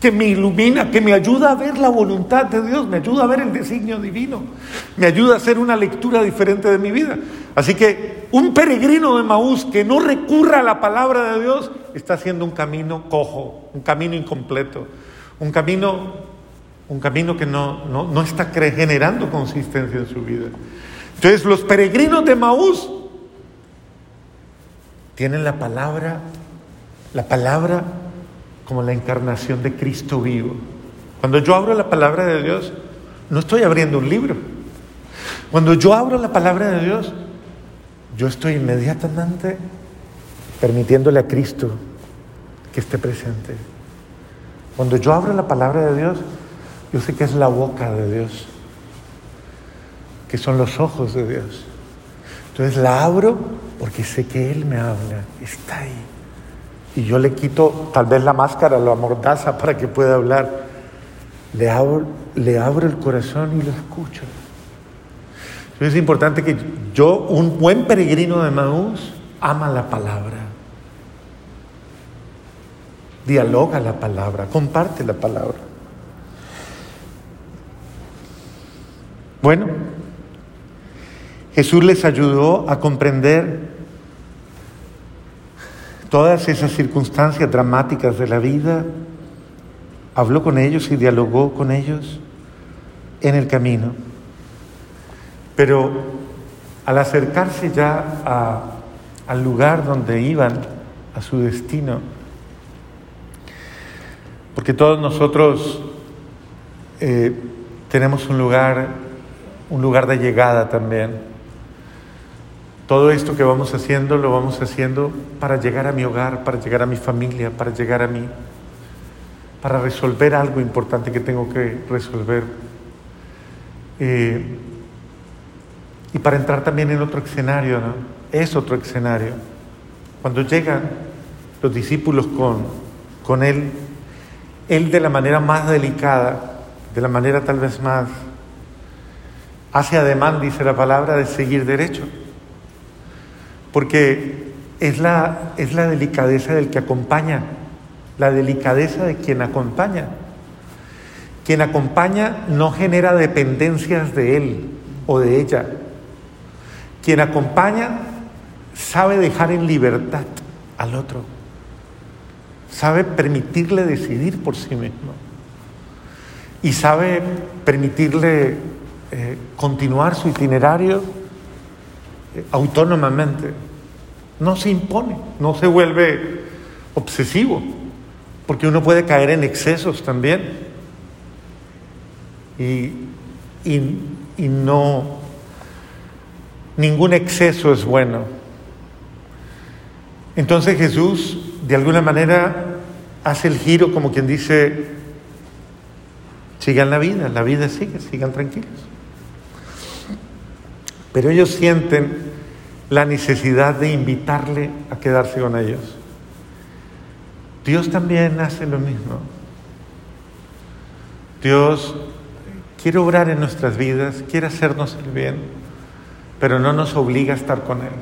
que me ilumina, que me ayuda a ver la voluntad de Dios, me ayuda a ver el designio divino, me ayuda a hacer una lectura diferente de mi vida. Así que un peregrino de Maús que no recurra a la palabra de Dios está haciendo un camino cojo, un camino incompleto, un camino un camino que no, no, está generando consistencia en su vida. Entonces los peregrinos de Maús tienen la palabra, la palabra como la encarnación de Cristo vivo. Cuando yo abro la palabra de Dios, no estoy abriendo un libro. Cuando yo abro la palabra de Dios, yo estoy inmediatamente permitiéndole a Cristo que esté presente. Cuando yo abro la palabra de Dios, yo sé que es la boca de Dios, que son los ojos de Dios. Entonces la abro porque sé que Él me habla, está ahí. Y yo le quito tal vez la máscara, la mordaza para que pueda hablar. Le abro, le abro el corazón y lo escucho. Entonces es importante que yo, un buen peregrino de Maús, ama la palabra. Dialoga la palabra, comparte la palabra. Bueno, Jesús les ayudó a comprender todas esas circunstancias dramáticas de la vida, habló con ellos y dialogó con ellos en el camino. Pero al acercarse ya al lugar donde iban, a su destino, porque todos nosotros eh, tenemos un lugar, un lugar de llegada también. Todo esto que vamos haciendo lo vamos haciendo para llegar a mi hogar, para llegar a mi familia, para llegar a mí, para resolver algo importante que tengo que resolver. Eh, y para entrar también en otro escenario, ¿no? Es otro escenario. Cuando llegan los discípulos con, con Él, Él de la manera más delicada, de la manera tal vez más, hace ademán, dice la palabra, de seguir derecho porque es la, es la delicadeza del que acompaña, la delicadeza de quien acompaña. Quien acompaña no genera dependencias de él o de ella. Quien acompaña sabe dejar en libertad al otro, sabe permitirle decidir por sí mismo y sabe permitirle eh, continuar su itinerario autónomamente. No se impone, no se vuelve obsesivo, porque uno puede caer en excesos también. Y, y no, ningún exceso es bueno. Entonces Jesús, de alguna manera, hace el giro como quien dice, sigan la vida, la vida sigue, sigan tranquilos. Pero ellos sienten la necesidad de invitarle a quedarse con ellos. Dios también hace lo mismo. Dios quiere obrar en nuestras vidas, quiere hacernos el bien, pero no nos obliga a estar con Él.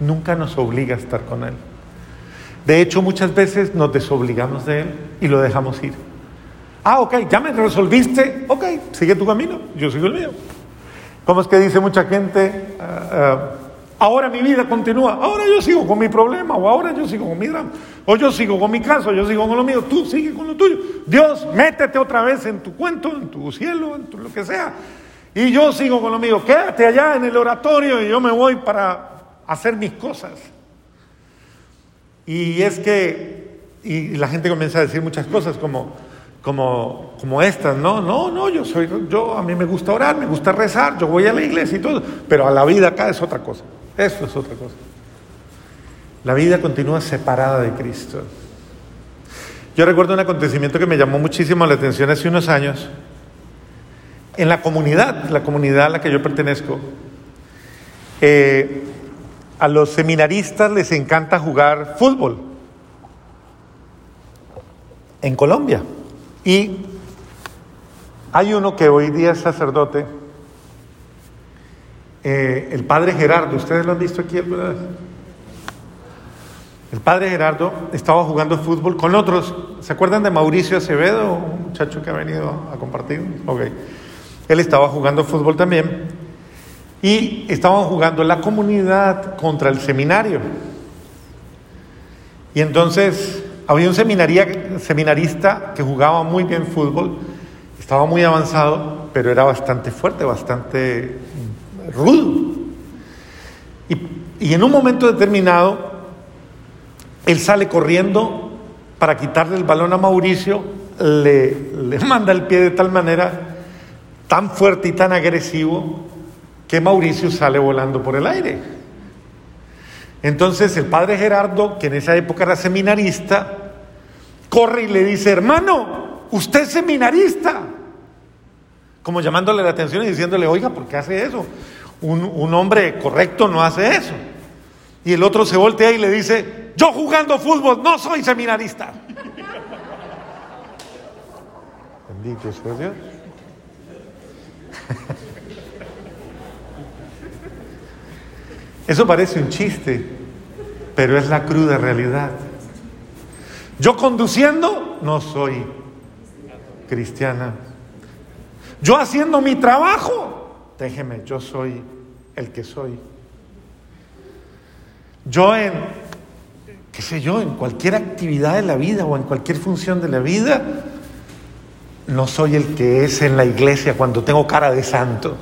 Nunca nos obliga a estar con Él. De hecho, muchas veces nos desobligamos de Él y lo dejamos ir. Ah, ok, ya me resolviste, ok, sigue tu camino, yo sigo el mío. ¿Cómo es que dice mucha gente? Ah, ah, ahora mi vida continúa, ahora yo sigo con mi problema, o ahora yo sigo con mi drama, o yo sigo con mi caso, yo sigo con lo mío, tú sigue con lo tuyo. Dios, métete otra vez en tu cuento, en tu cielo, en tu lo que sea. Y yo sigo con lo mío, quédate allá en el oratorio y yo me voy para hacer mis cosas. Y es que, y la gente comienza a decir muchas cosas como, como, como estas, no, no, no, yo soy, yo a mí me gusta orar, me gusta rezar, yo voy a la iglesia y todo, pero a la vida acá es otra cosa, eso es otra cosa. La vida continúa separada de Cristo. Yo recuerdo un acontecimiento que me llamó muchísimo la atención hace unos años. En la comunidad, la comunidad a la que yo pertenezco, eh, a los seminaristas les encanta jugar fútbol. En Colombia. Y hay uno que hoy día es sacerdote, eh, el padre Gerardo, ¿ustedes lo han visto aquí alguna vez? El padre Gerardo estaba jugando fútbol con otros. ¿Se acuerdan de Mauricio Acevedo, un muchacho que ha venido a compartir? Ok. Él estaba jugando fútbol también. Y estaban jugando la comunidad contra el seminario. Y entonces había un seminarista que jugaba muy bien fútbol, estaba muy avanzado, pero era bastante fuerte, bastante rudo. Y, en un momento determinado, él sale corriendo para quitarle el balón a Mauricio, le, [laughs] manda el pie de tal manera, tan fuerte y tan agresivo, que Mauricio sale volando por el aire. Entonces el padre Gerardo, que en esa época era seminarista, corre y le dice, hermano, usted es seminarista. Como llamándole la atención y diciéndole, oiga, ¿por qué hace eso? Un, hombre correcto no hace eso. Y el otro se voltea y le dice, yo jugando fútbol no soy seminarista. [laughs] Bendito sea Dios. Eso parece un chiste, pero es la cruda realidad. Yo conduciendo no soy cristiana. Yo haciendo mi trabajo, déjeme, yo soy el que soy. Yo en, qué sé yo, en cualquier actividad de la vida o en cualquier función de la vida, no soy el que es en la iglesia cuando tengo cara de santo.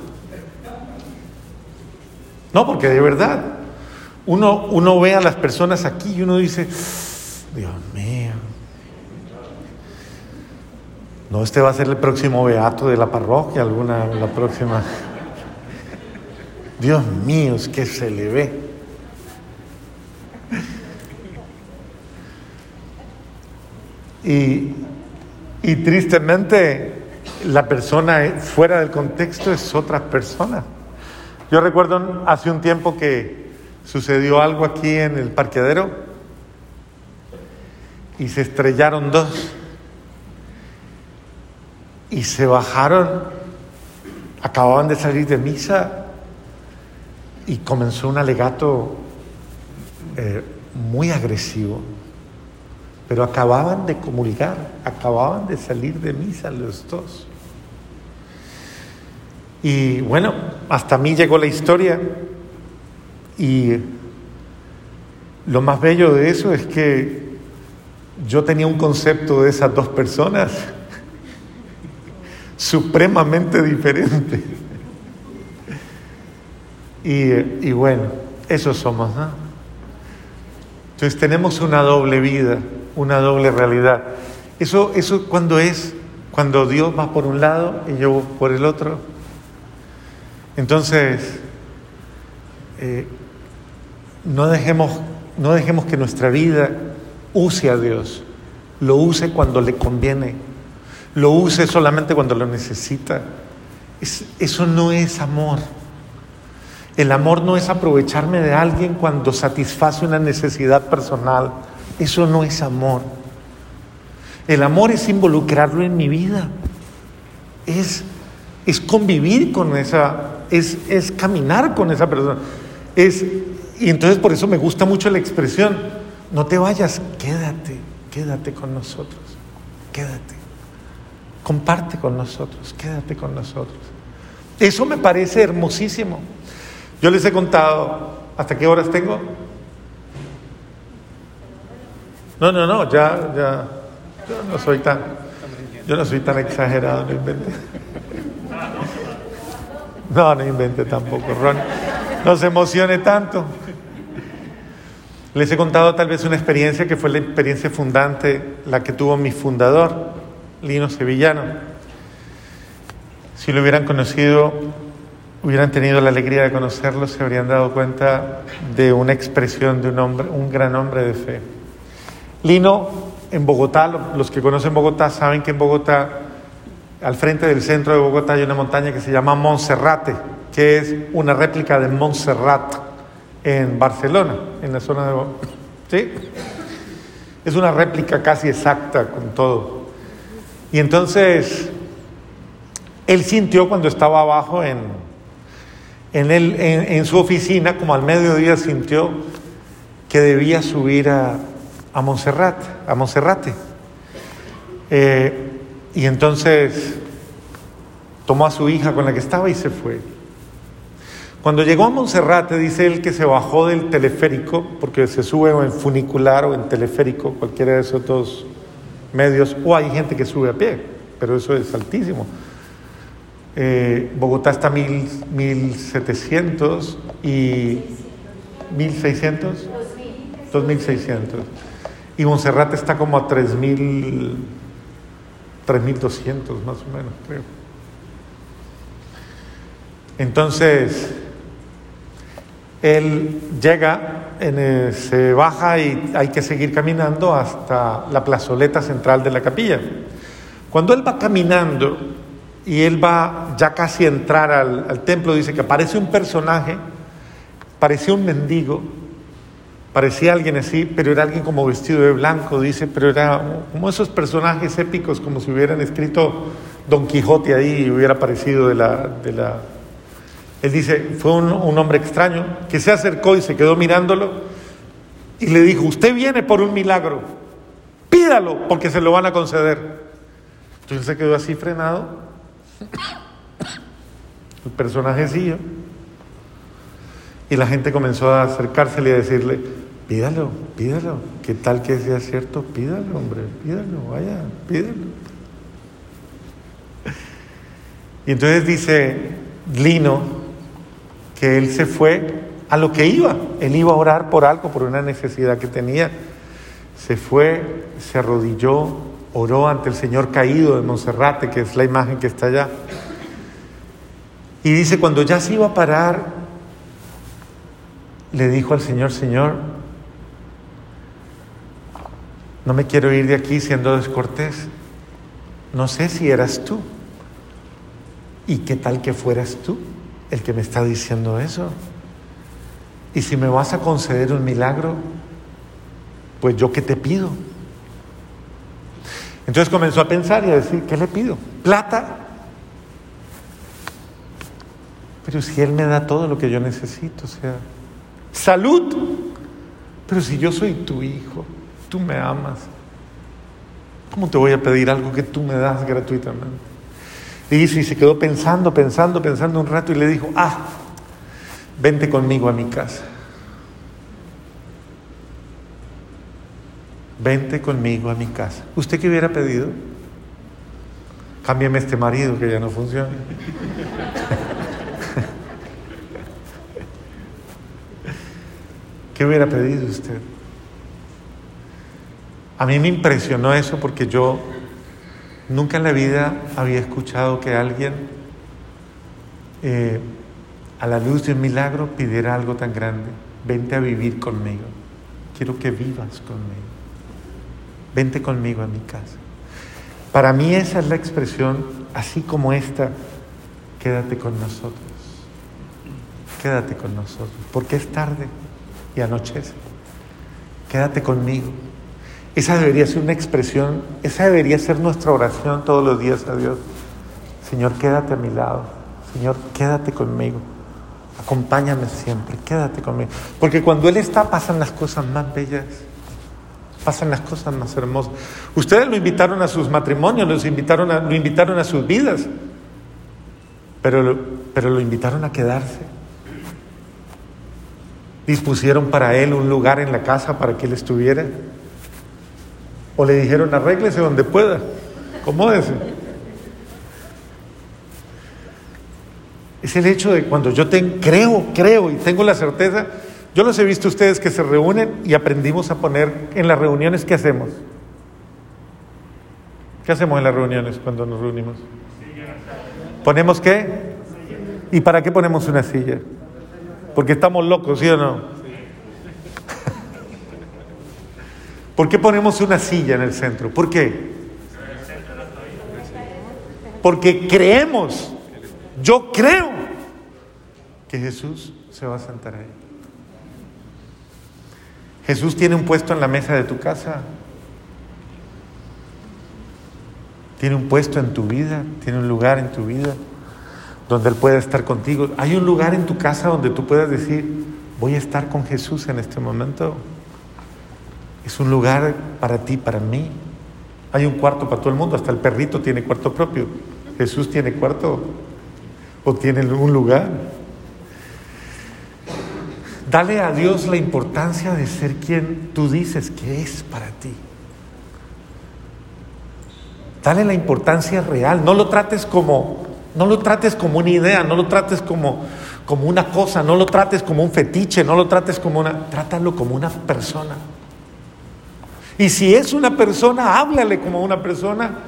No, porque de verdad, uno, uno ve a las personas aquí y uno dice, Dios mío, no, este va a ser el próximo beato de la parroquia, alguna, la próxima. Dios mío, es que se le ve. Y, y tristemente la persona fuera del contexto es otra persona. Yo recuerdo hace un tiempo que sucedió algo aquí en el parqueadero y se estrellaron dos y se bajaron, acababan de salir de misa y comenzó un alegato eh, muy agresivo, pero acababan de comulgar, acababan de salir de misa los dos. Y bueno, hasta mí llegó la historia y lo más bello de eso es que yo tenía un concepto de esas dos personas [laughs] supremamente diferente. Y, bueno, eso somos, ¿no? Entonces tenemos una doble vida, una doble realidad. Eso, eso cuando es, cuando Dios va por un lado y yo por el otro. Entonces, eh, no, dejemos, no dejemos que nuestra vida use a Dios, lo use cuando le conviene, lo use solamente cuando lo necesita. eso no es amor. El amor no es aprovecharme de alguien cuando satisface una necesidad personal. Eso no es amor. El amor es involucrarlo en mi vida. Es, es convivir con esa es, es caminar con esa persona. Es, y entonces por eso me gusta mucho la expresión, no te vayas, quédate, quédate con nosotros, quédate, comparte con nosotros, quédate con nosotros. Eso me parece hermosísimo. Yo les he contado, ¿hasta qué horas tengo? No, no, no, ya, ya, yo no soy tan, yo no soy tan exagerado, no inventé. No, no invente tampoco, Ron. No se emocione tanto. Les he contado tal vez una experiencia que fue la experiencia fundante, la que tuvo mi fundador, Lino Sevillano. Si lo hubieran conocido, hubieran tenido la alegría de conocerlo, se habrían dado cuenta de una expresión de un hombre, un gran hombre de fe. Lino, en Bogotá, los que conocen Bogotá saben que en Bogotá al frente del centro de Bogotá hay una montaña que se llama Monserrate, que es una réplica de Montserrat en Barcelona, en la zona de... ¿Sí? Es una réplica casi exacta con todo. Y entonces, él sintió cuando estaba abajo en, en, en, su oficina, como al mediodía sintió que debía subir a, a Montserrat, a Monserrate. Eh, y entonces tomó a su hija con la que estaba y se fue. Cuando llegó a Monserrate, dice él que se bajó del teleférico, porque se sube en funicular o en teleférico, cualquiera de esos dos medios, o hay gente que sube a pie, pero eso es altísimo. Eh, Bogotá está a mil, 1700 y 1600, 2600. Y Monserrate está como a 3000 3200 más o menos, creo. Entonces, él llega, en se baja y hay que seguir caminando hasta la plazoleta central de la capilla. Cuando él va caminando y él va ya casi a entrar al, templo, dice que aparece un personaje, parecía un mendigo, parecía alguien así, pero era alguien como vestido de blanco, dice, pero era como esos personajes épicos, como si hubieran escrito Don Quijote ahí y hubiera aparecido de la, de la él dice, fue un, hombre extraño que se acercó y se quedó mirándolo y le dijo, usted viene por un milagro, pídalo porque se lo van a conceder. Entonces se quedó así frenado, el personajecillo, y la gente comenzó a acercársele y a decirle, pídalo, pídalo, ¿qué tal que sea cierto? Pídalo, hombre, pídalo, vaya, pídalo. Y entonces dice Lino, que él se fue a lo que iba. Él iba a orar por algo, por una necesidad que tenía. Se fue, se arrodilló, oró ante el Señor caído de Monserrate, que es la imagen que está allá. Y dice, cuando ya se iba a parar, le dijo al Señor, Señor, no me quiero ir de aquí siendo descortés. No sé si eras tú. ¿Y qué tal que fueras tú? el que me está diciendo eso. Y si me vas a conceder un milagro, pues yo qué te pido. Entonces comenzó a pensar y a decir, ¿qué le pido? Plata. Pero si Él me da todo lo que yo necesito, o sea, salud. Pero si yo soy tu hijo, tú me amas, ¿cómo te voy a pedir algo que tú me das gratuitamente? Y se quedó pensando, pensando, pensando un rato y le dijo, ah, vente conmigo a mi casa. Vente conmigo a mi casa. ¿Usted qué hubiera pedido? Cámbiame este marido que ya no funciona. [laughs] ¿Qué hubiera pedido usted? A mí me impresionó eso porque yo Nunca en la vida había escuchado que alguien eh, a la luz de un milagro pidiera algo tan grande. Vente a vivir conmigo. Quiero que vivas conmigo. Vente conmigo a mi casa. Para mí esa es la expresión, así como esta, quédate con nosotros. Quédate con nosotros, porque es tarde y anochece. Quédate conmigo. Esa debería ser una expresión, esa debería ser nuestra oración todos los días a Dios. Señor, quédate a mi lado. Señor, quédate conmigo. Acompáñame siempre, quédate conmigo. Porque cuando Él está pasan las cosas más bellas, pasan las cosas más hermosas. Ustedes lo invitaron a sus matrimonios, los invitaron lo invitaron a sus vidas, pero, pero lo invitaron a quedarse. Dispusieron para Él un lugar en la casa para que Él estuviera. O le dijeron, arréglese donde pueda, acomódese. Es el hecho de cuando yo creo, creo y tengo la certeza, yo los he visto ustedes que se reúnen y aprendimos a poner en las reuniones, ¿qué hacemos? ¿Qué hacemos en las reuniones cuando nos reunimos? ¿Ponemos qué? ¿Y para qué ponemos una silla? Porque estamos locos, ¿sí o no? ¿Por qué ponemos una silla en el centro? ¿Por qué? Porque creemos, yo creo que Jesús se va a sentar ahí. Jesús tiene un puesto en la mesa de tu casa. Tiene un puesto en tu vida, tiene un lugar en tu vida donde Él puede estar contigo. Hay un lugar en tu casa donde tú puedas decir, voy a estar con Jesús en este momento. Es un lugar para ti, para mí. Hay un cuarto para todo el mundo, hasta el perrito tiene cuarto propio. Jesús tiene cuarto o tiene un lugar. Dale a Dios la importancia de ser quien tú dices que es para ti. Dale la importancia real. No lo trates como, no lo trates como una idea, no lo trates como, como una cosa, no lo trates como un fetiche, no lo trates como una, trátalo como una persona. Y si es una persona, háblale como una persona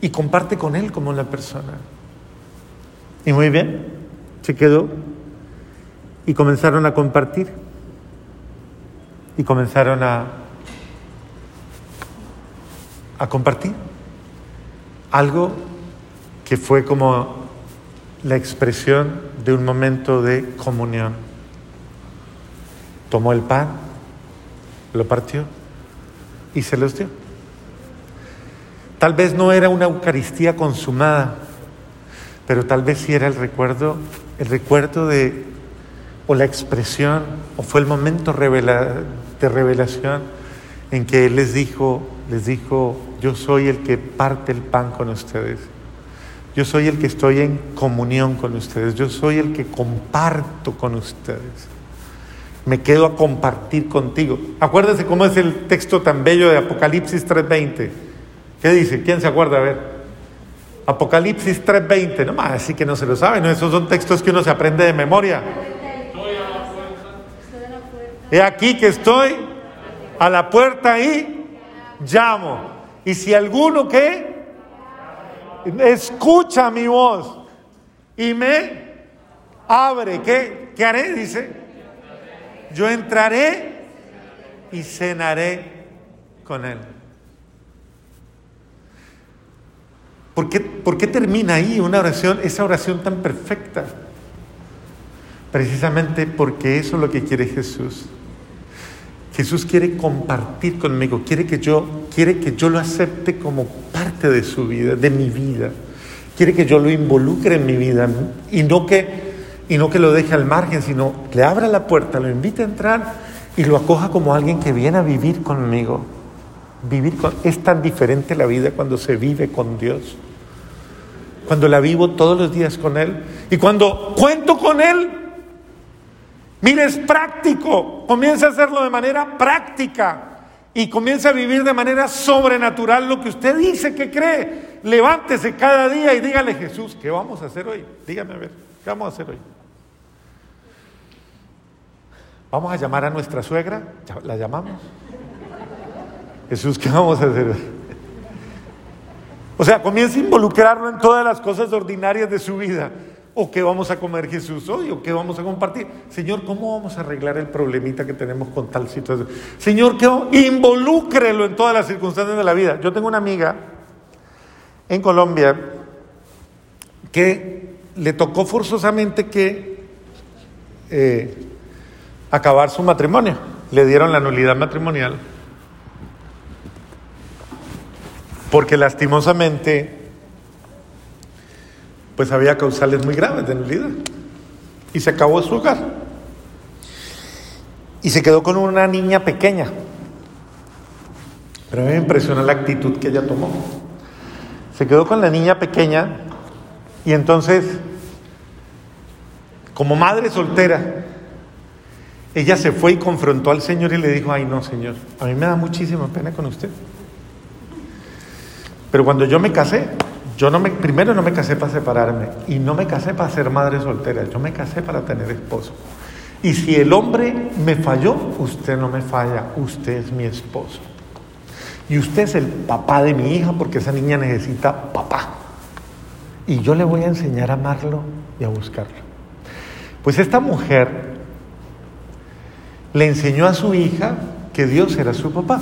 y comparte con él como una persona. Y muy bien, se quedó y comenzaron a compartir. Y comenzaron a, a compartir. Algo que fue como la expresión de un momento de comunión. Tomó el pan, lo partió y se los dio. Tal vez no era una Eucaristía consumada, pero tal vez sí era el recuerdo, el recuerdo de, o la expresión, o fue el momento de revelación en que Él les dijo, les dijo, yo soy el que parte el pan con ustedes. Yo soy el que estoy en comunión con ustedes. Yo soy el que comparto con ustedes. Me quedo a compartir contigo. Acuérdense cómo es el texto tan bello de Apocalipsis 3:20. ¿Qué dice? ¿Quién se acuerda? A ver. Apocalipsis 3:20. No más, así que no se lo saben. Esos son textos que uno se aprende de memoria. He aquí que estoy a la puerta y llamo. Y si alguno que escucha mi voz y me abre, ¿qué, ¿qué haré? Dice, yo entraré y cenaré con él. ¿Por qué, ¿Por qué termina ahí una oración, esa oración tan perfecta? Precisamente porque eso es lo que quiere Jesús. Jesús quiere compartir conmigo, quiere que yo, quiere que yo lo acepte como parte de su vida, de mi vida. Quiere que yo lo involucre en mi vida y no que y no que lo deje al margen, sino le abra la puerta, lo invite a entrar y lo acoja como alguien que viene a vivir conmigo. Vivir con, es tan diferente la vida cuando se vive con Dios. Cuando la vivo todos los días con Él y cuando cuento con Él Mire, es práctico. Comienza a hacerlo de manera práctica y comienza a vivir de manera sobrenatural lo que usted dice que cree. Levántese cada día y dígale, Jesús, ¿qué vamos a hacer hoy? Dígame a ver, ¿qué vamos a hacer hoy? ¿Vamos a llamar a nuestra suegra? ¿La llamamos? Jesús, ¿qué vamos a hacer? O sea, comienza a involucrarlo en todas las cosas ordinarias de su vida. ¿O qué vamos a comer Jesús hoy? ¿O qué vamos a compartir? Señor, ¿cómo vamos a arreglar el problemita que tenemos con tal situación? Señor, ¿qué involúcrelo en todas las circunstancias de la vida. Yo tengo una amiga en Colombia que le tocó forzosamente que eh, acabar su matrimonio. Le dieron la nulidad matrimonial. Porque lastimosamente pues había causales muy graves de nulidad. Y se acabó su hogar. Y se quedó con una niña pequeña. Pero a mí me impresionó la actitud que ella tomó. Se quedó con la niña pequeña y entonces, como madre soltera, ella se fue y confrontó al Señor y le dijo, ay no, Señor, a mí me da muchísima pena con usted. Pero cuando yo me casé, yo no me, primero no me casé para separarme y no me casé para ser madre soltera, yo me casé para tener esposo. Y si el hombre me falló, usted no me falla, usted es mi esposo. Y usted es el papá de mi hija porque esa niña necesita papá. Y yo le voy a enseñar a amarlo y a buscarlo. Pues esta mujer le enseñó a su hija que Dios era su papá.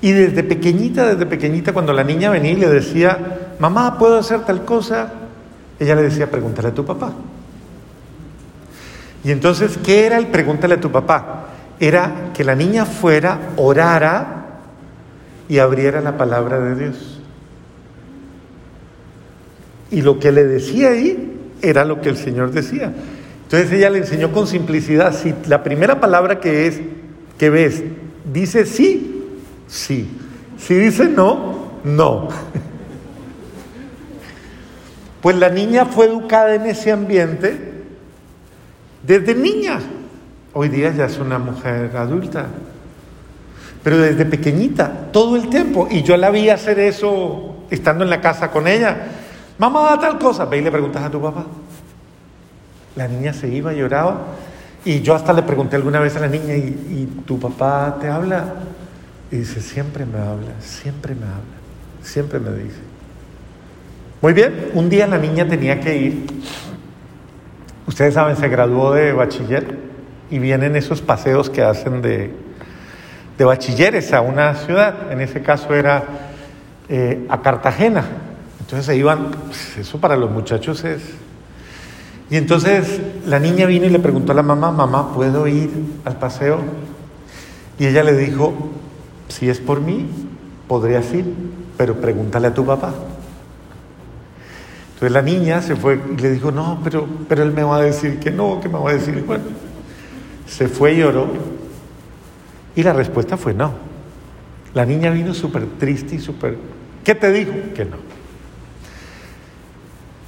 Y desde pequeñita, desde pequeñita, cuando la niña venía y le decía, mamá, ¿puedo hacer tal cosa? Ella le decía, pregúntale a tu papá. Y entonces, ¿qué era el pregúntale a tu papá? Era que la niña fuera, orara y abriera la palabra de Dios. Y lo que le decía ahí era lo que el Señor decía. Entonces ella le enseñó con simplicidad, si la primera palabra que es, que ves, dice sí, Sí. Si dice no, no. [laughs] Pues la niña fue educada en ese ambiente desde niña. Hoy día ya es una mujer adulta. Pero desde pequeñita, todo el tiempo. Y yo la vi hacer eso estando en la casa con ella. Mamá, tal cosa. Ve y le preguntas a tu papá. La niña se iba, lloraba. Y yo hasta le pregunté alguna vez a la niña, ¿y, tu papá te habla? Y dice, siempre me habla, siempre me habla, siempre me dice. Muy bien, un día la niña tenía que ir. Ustedes saben, se graduó de bachiller y vienen esos paseos que hacen de, de bachilleres a una ciudad. En ese caso era eh, a Cartagena. Entonces se iban, pues, eso para los muchachos es... Y entonces la niña vino y le preguntó a la mamá, mamá, ¿puedo ir al paseo? Y ella le dijo, si es por mí, podrías ir, pero pregúntale a tu papá. Entonces la niña se fue y le dijo, no, pero, pero él me va a decir que no, que me va a decir, bueno, se fue y lloró. Y la respuesta fue no. La niña vino súper triste y súper... ¿Qué te dijo? Que no.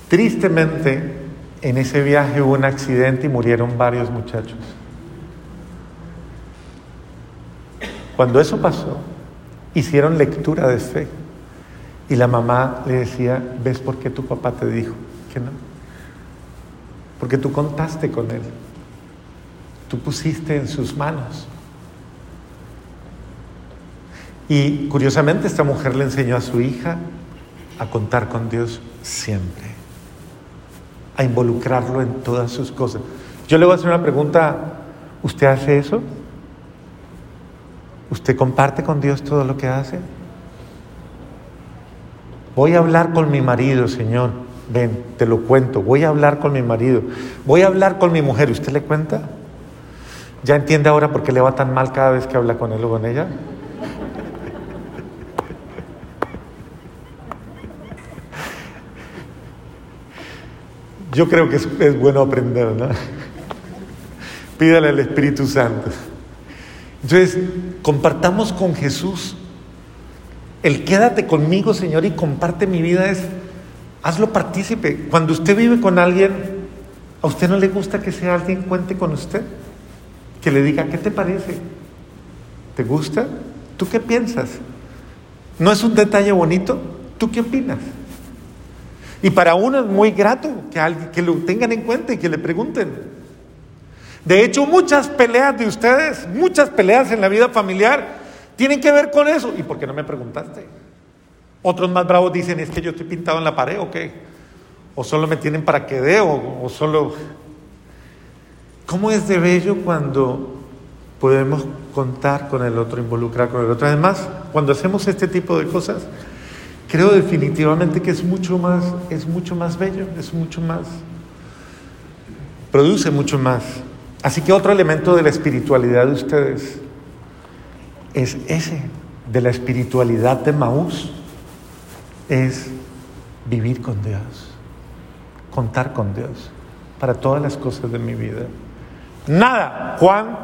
Tristemente, en ese viaje hubo un accidente y murieron varios muchachos. Cuando eso pasó, hicieron lectura de fe. Y la mamá le decía, ¿ves por qué tu papá te dijo que no? Porque tú contaste con él. Tú pusiste en sus manos. Y curiosamente esta mujer le enseñó a su hija a contar con Dios siempre, a involucrarlo en todas sus cosas. Yo le voy a hacer una pregunta, ¿usted hace eso? ¿Usted comparte con Dios todo lo que hace? Voy a hablar con mi marido, Señor. Ven, te lo cuento. Voy a hablar con mi marido. Voy a hablar con mi mujer. ¿Usted le cuenta? ¿Ya entiende ahora por qué le va tan mal cada vez que habla con él o con ella? Yo creo que es, bueno aprender, ¿no? Pídale al Espíritu Santo. Entonces, compartamos con Jesús. El quédate conmigo, Señor, y comparte mi vida es, hazlo partícipe. Cuando usted vive con alguien, ¿a usted no le gusta que sea alguien cuente con usted? Que le diga, ¿qué te parece? ¿Te gusta? ¿Tú qué piensas? ¿No es un detalle bonito? ¿Tú qué opinas? Y para uno es muy grato que, alguien, que lo tengan en cuenta y que le pregunten. De hecho, muchas peleas de ustedes, muchas peleas en la vida familiar, tienen que ver con eso. ¿Y por qué no me preguntaste? Otros más bravos dicen, es que yo estoy pintado en la pared o qué. O solo me tienen para que dé, o, o solo... ¿Cómo es de bello cuando podemos contar con el otro, involucrar con el otro? Además, cuando hacemos este tipo de cosas, creo definitivamente que es mucho más, es mucho más bello, es mucho más, produce mucho más. Así que otro elemento de la espiritualidad de ustedes es ese, de la espiritualidad de Maús, es vivir con Dios, contar con Dios para todas las cosas de mi vida. Nada, Juan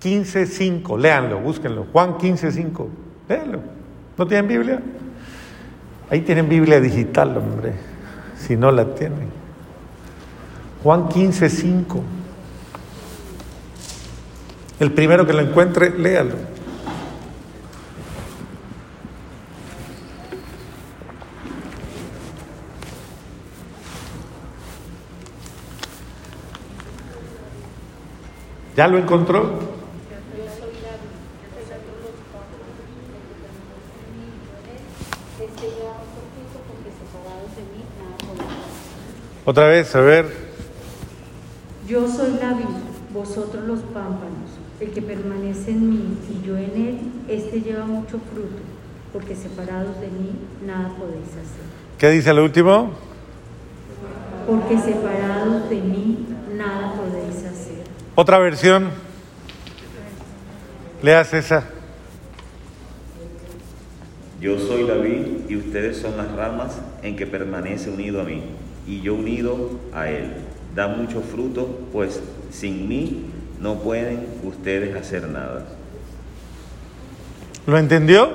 15.5, léanlo, búsquenlo, Juan 15.5, léanlo. ¿No tienen Biblia? Ahí tienen Biblia digital, hombre, si no la tienen. Juan 15, 5. El primero que lo encuentre, léalo. ¿Ya lo encontró? Otra vez, a ver. Yo soy la vid, vosotros los pámpanos. El que permanece en mí y yo en él, este lleva mucho fruto, porque separados de mí nada podéis hacer. ¿Qué dice el último? Porque separados de mí nada podéis hacer. Otra versión. Leas esa. Yo soy la vid y ustedes son las ramas en que permanece unido a mí y yo unido a Él. Da mucho fruto, pues sin mí no pueden ustedes hacer nada. ¿Lo entendió?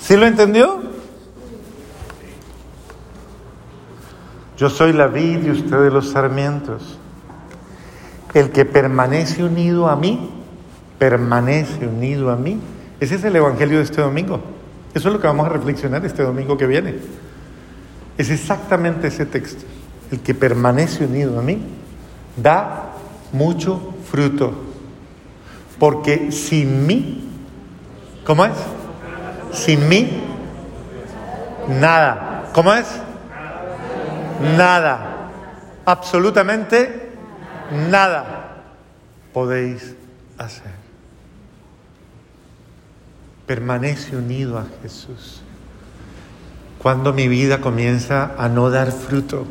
¿Sí lo entendió? Yo soy la vid y ustedes los sarmientos. El que permanece unido a mí, permanece unido a mí. Ese es el Evangelio de este domingo. Eso es lo que vamos a reflexionar este domingo que viene. Es exactamente ese texto. El que permanece unido a mí da mucho fruto. Porque sin mí, ¿cómo es? Sin mí Nada. ¿Cómo es? Nada. Absolutamente nada podéis hacer. Permanece unido a Jesús. Cuando mi vida comienza a no dar fruto,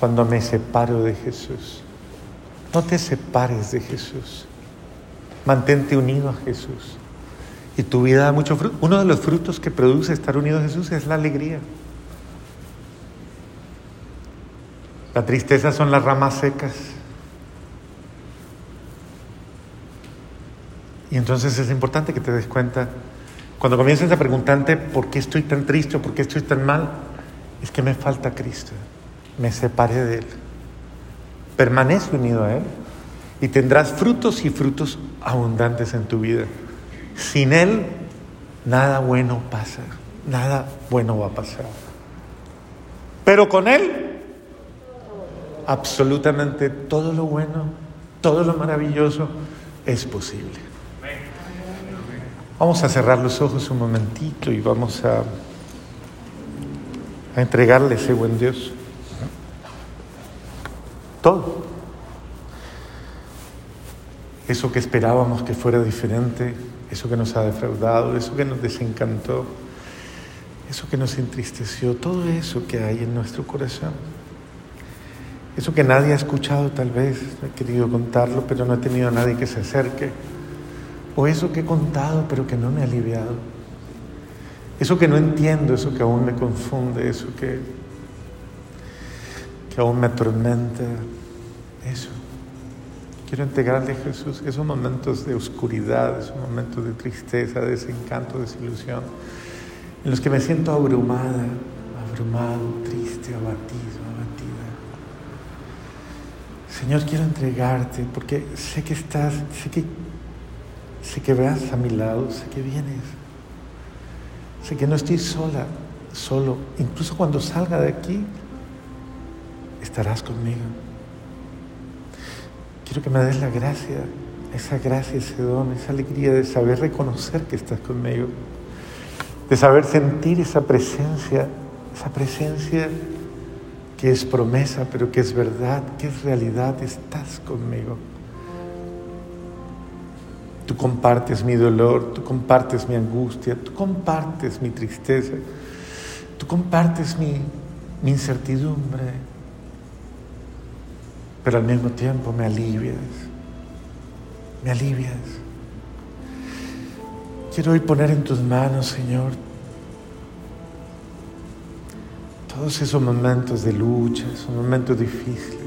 cuando me separo de Jesús. No te separes de Jesús. Mantente unido a Jesús. Y tu vida da mucho fruto. Uno de los frutos que produce estar unido a Jesús es la alegría. La tristeza son las ramas secas. Y entonces es importante que te des cuenta, cuando comiences a preguntarte por qué estoy tan triste o por qué estoy tan mal, es que me falta Cristo, me separé de Él. Permanece unido a Él y tendrás frutos y frutos abundantes en tu vida. Sin Él, nada bueno pasa, nada bueno va a pasar. Pero con Él, absolutamente todo lo bueno, todo lo maravilloso es posible. Vamos a cerrar los ojos un momentito y vamos a, a entregarle ese buen Dios. Todo. Eso que esperábamos que fuera diferente, eso que nos ha defraudado, eso que nos desencantó, eso que nos entristeció, todo eso que hay en nuestro corazón. Eso que nadie ha escuchado tal vez, he querido contarlo, pero no he tenido a nadie que se acerque o eso que he contado pero que no me ha aliviado. Eso que no entiendo, eso que aún me confunde, eso que, que aún me atormenta. Eso. Quiero entregarle a Jesús esos momentos de oscuridad, esos momentos de tristeza, de desencanto, desilusión, en los que me siento abrumada, abrumado, triste, abatido, abatida. Señor, quiero entregarte porque sé que estás, sé que Sé que veas a mi lado, sé que vienes. Sé que no estoy sola, solo. Incluso cuando salga de aquí, estarás conmigo. Quiero que me des la gracia, esa gracia, ese don, esa alegría de saber reconocer que estás conmigo, de saber sentir esa presencia, esa presencia que es promesa, pero que es verdad, que es realidad, estás conmigo. Tú compartes mi dolor, tú compartes mi angustia, tú compartes mi tristeza, tú compartes mi, incertidumbre, pero al mismo tiempo me alivias, me alivias. Quiero hoy poner en tus manos, Señor, todos esos momentos de lucha, esos momentos difíciles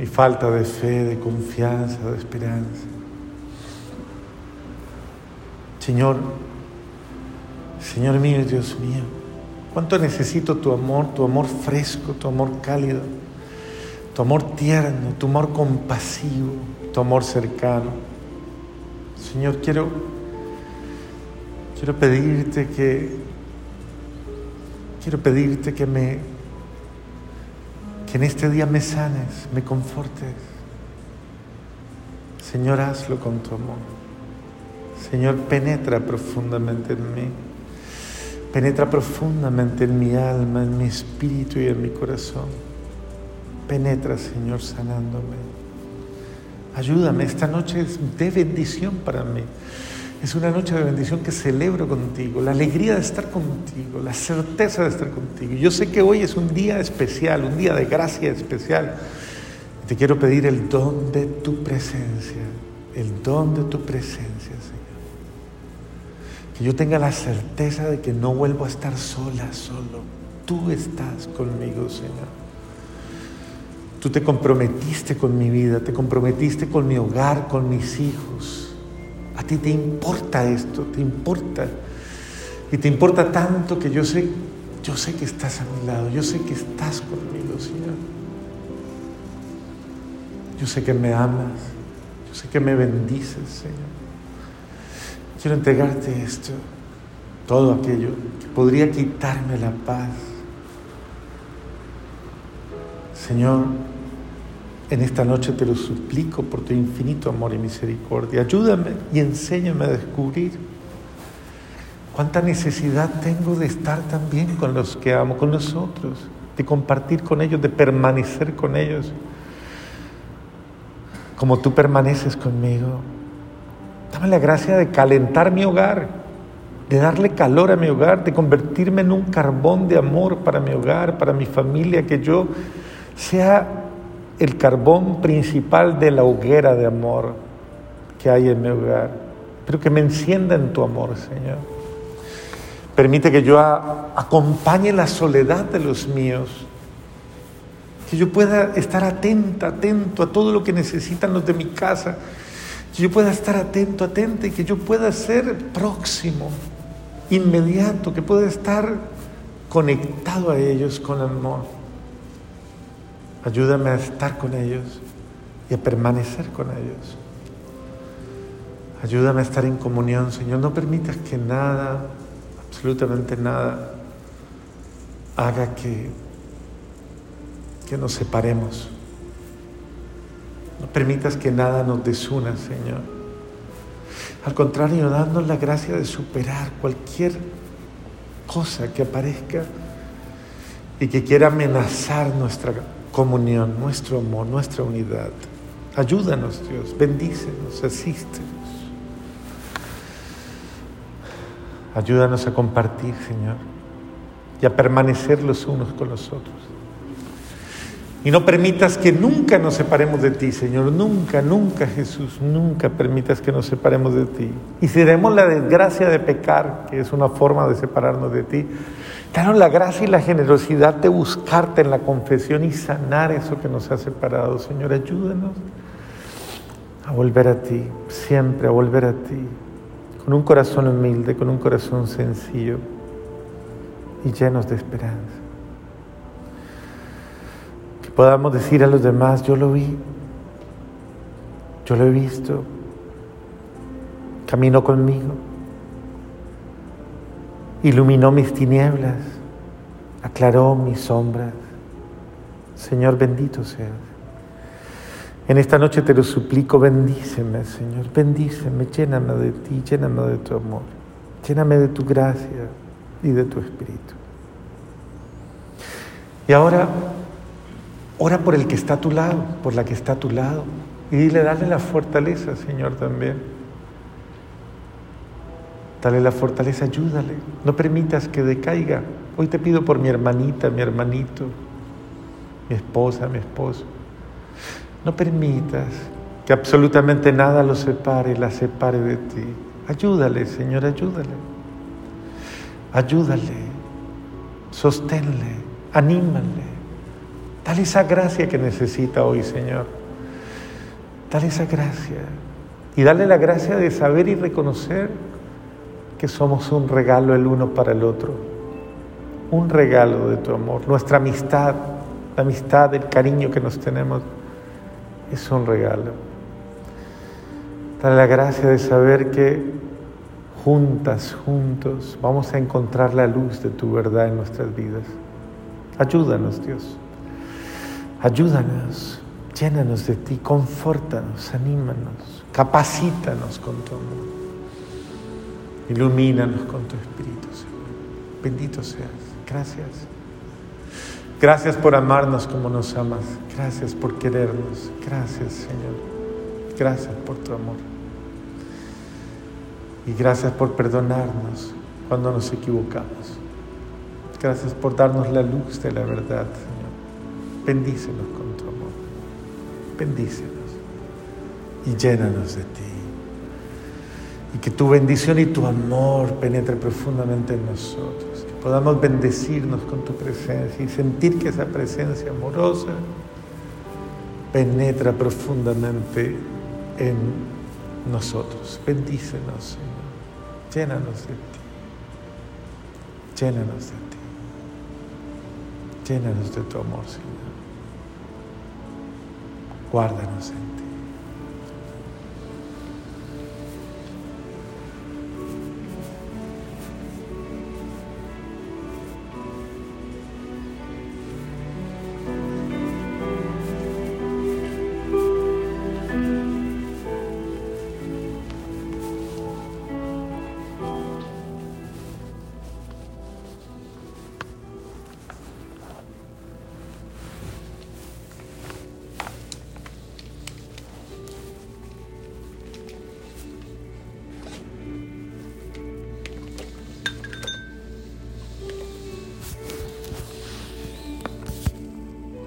mi falta de fe, de confianza, de esperanza. Señor, Señor mío y Dios mío, cuánto necesito tu amor, tu amor fresco, tu amor cálido, tu amor tierno, tu amor compasivo, tu amor cercano. Señor, quiero, quiero pedirte que, quiero pedirte que me que en este día me sanes, me confortes. Señor, hazlo con tu amor. Señor, penetra profundamente en mí. Penetra profundamente en mi alma, en mi espíritu y en mi corazón. Penetra, Señor, sanándome. Ayúdame, esta noche es de bendición para mí. Es una noche de bendición que celebro contigo, la alegría de estar contigo, la certeza de estar contigo. Yo sé que hoy es un día especial, un día de gracia especial. Te quiero pedir el don de tu presencia, el don de tu presencia, Señor. Que yo tenga la certeza de que no vuelvo a estar sola, solo. Tú estás conmigo, Señor. Tú te comprometiste con mi vida, te comprometiste con mi hogar, con mis hijos. A ti te importa esto, te importa. Y te importa tanto que yo sé, yo sé que estás a mi lado, yo sé que estás conmigo, Señor. Yo sé que me amas, yo sé que me bendices, Señor. Quiero entregarte esto, todo aquello que podría quitarme la paz. Señor, en esta noche te lo suplico por tu infinito amor y misericordia. Ayúdame y enséñame a descubrir cuánta necesidad tengo de estar también con los que amo, con nosotros, de compartir con ellos, de permanecer con ellos, como tú permaneces conmigo. Dame la gracia de calentar mi hogar, de darle calor a mi hogar, de convertirme en un carbón de amor para mi hogar, para mi familia, que yo sea el carbón principal de la hoguera de amor que hay en mi hogar, pero que me encienda en tu amor, Señor. Permite que yo acompañe la soledad de los míos, que yo pueda estar atenta, atento a todo lo que necesitan los de mi casa, que yo pueda estar atento, atenta y que yo pueda ser próximo, inmediato, que pueda estar conectado a ellos con amor. Ayúdame a estar con ellos y a permanecer con ellos. Ayúdame a estar en comunión, Señor. No permitas que nada, absolutamente nada, haga que, que nos separemos. No permitas que nada nos desuna, Señor. Al contrario, danos la gracia de superar cualquier cosa que aparezca y que quiera amenazar nuestra comunión, nuestro amor, nuestra unidad. Ayúdanos, Dios, bendícenos, asístenos. Ayúdanos a compartir, Señor, y a permanecer los unos con los otros. Y no permitas que nunca nos separemos de ti, Señor. Nunca, nunca, Jesús. Nunca permitas que nos separemos de ti. Y si tenemos la desgracia de pecar, que es una forma de separarnos de ti, danos la gracia y la generosidad de buscarte en la confesión y sanar eso que nos ha separado. Señor, ayúdanos a volver a ti, siempre a volver a ti, con un corazón humilde, con un corazón sencillo y llenos de esperanza podamos decir a los demás, yo lo vi, yo lo he visto, caminó conmigo, iluminó mis tinieblas, aclaró mis sombras. Señor, bendito seas. En esta noche te lo suplico, bendíceme, Señor, bendíceme, lléname de ti, lléname de tu amor, lléname de tu gracia y de tu espíritu. Y ahora Ora por el que está a tu lado, por la que está a tu lado. Y dile, dale la fortaleza, Señor, también. Dale la fortaleza, ayúdale. No permitas que decaiga. Hoy te pido por mi hermanita, mi hermanito, mi esposa, mi esposo. No permitas que absolutamente nada lo separe, la separe de ti. Ayúdale, Señor, ayúdale. Ayúdale, sosténle, anímale. Dale esa gracia que necesita hoy, Señor. Dale esa gracia. Y dale la gracia de saber y reconocer que somos un regalo el uno para el otro. Un regalo de tu amor. Nuestra amistad, la amistad, el cariño que nos tenemos, es un regalo. Dale la gracia de saber que juntas, juntos, vamos a encontrar la luz de tu verdad en nuestras vidas. Ayúdanos, Dios. Ayúdanos, llénanos de ti, confórtanos, anímanos, capacítanos con tu amor. Ilumínanos con tu Espíritu, Señor. Bendito seas. Gracias. Gracias por amarnos como nos amas. Gracias por querernos. Gracias, Señor. Gracias por tu amor. Y gracias por perdonarnos cuando nos equivocamos. Gracias por darnos la luz de la verdad. Bendícenos con tu amor. Bendícenos y llénanos de ti. Y que tu bendición y tu amor penetre profundamente en nosotros. Que podamos bendecirnos con tu presencia y sentir que esa presencia amorosa penetra profundamente en nosotros. Bendícenos, Señor. Llénanos de ti. Llénanos de ti. Llénanos de tu amor, Señor. Guárdanos en ti.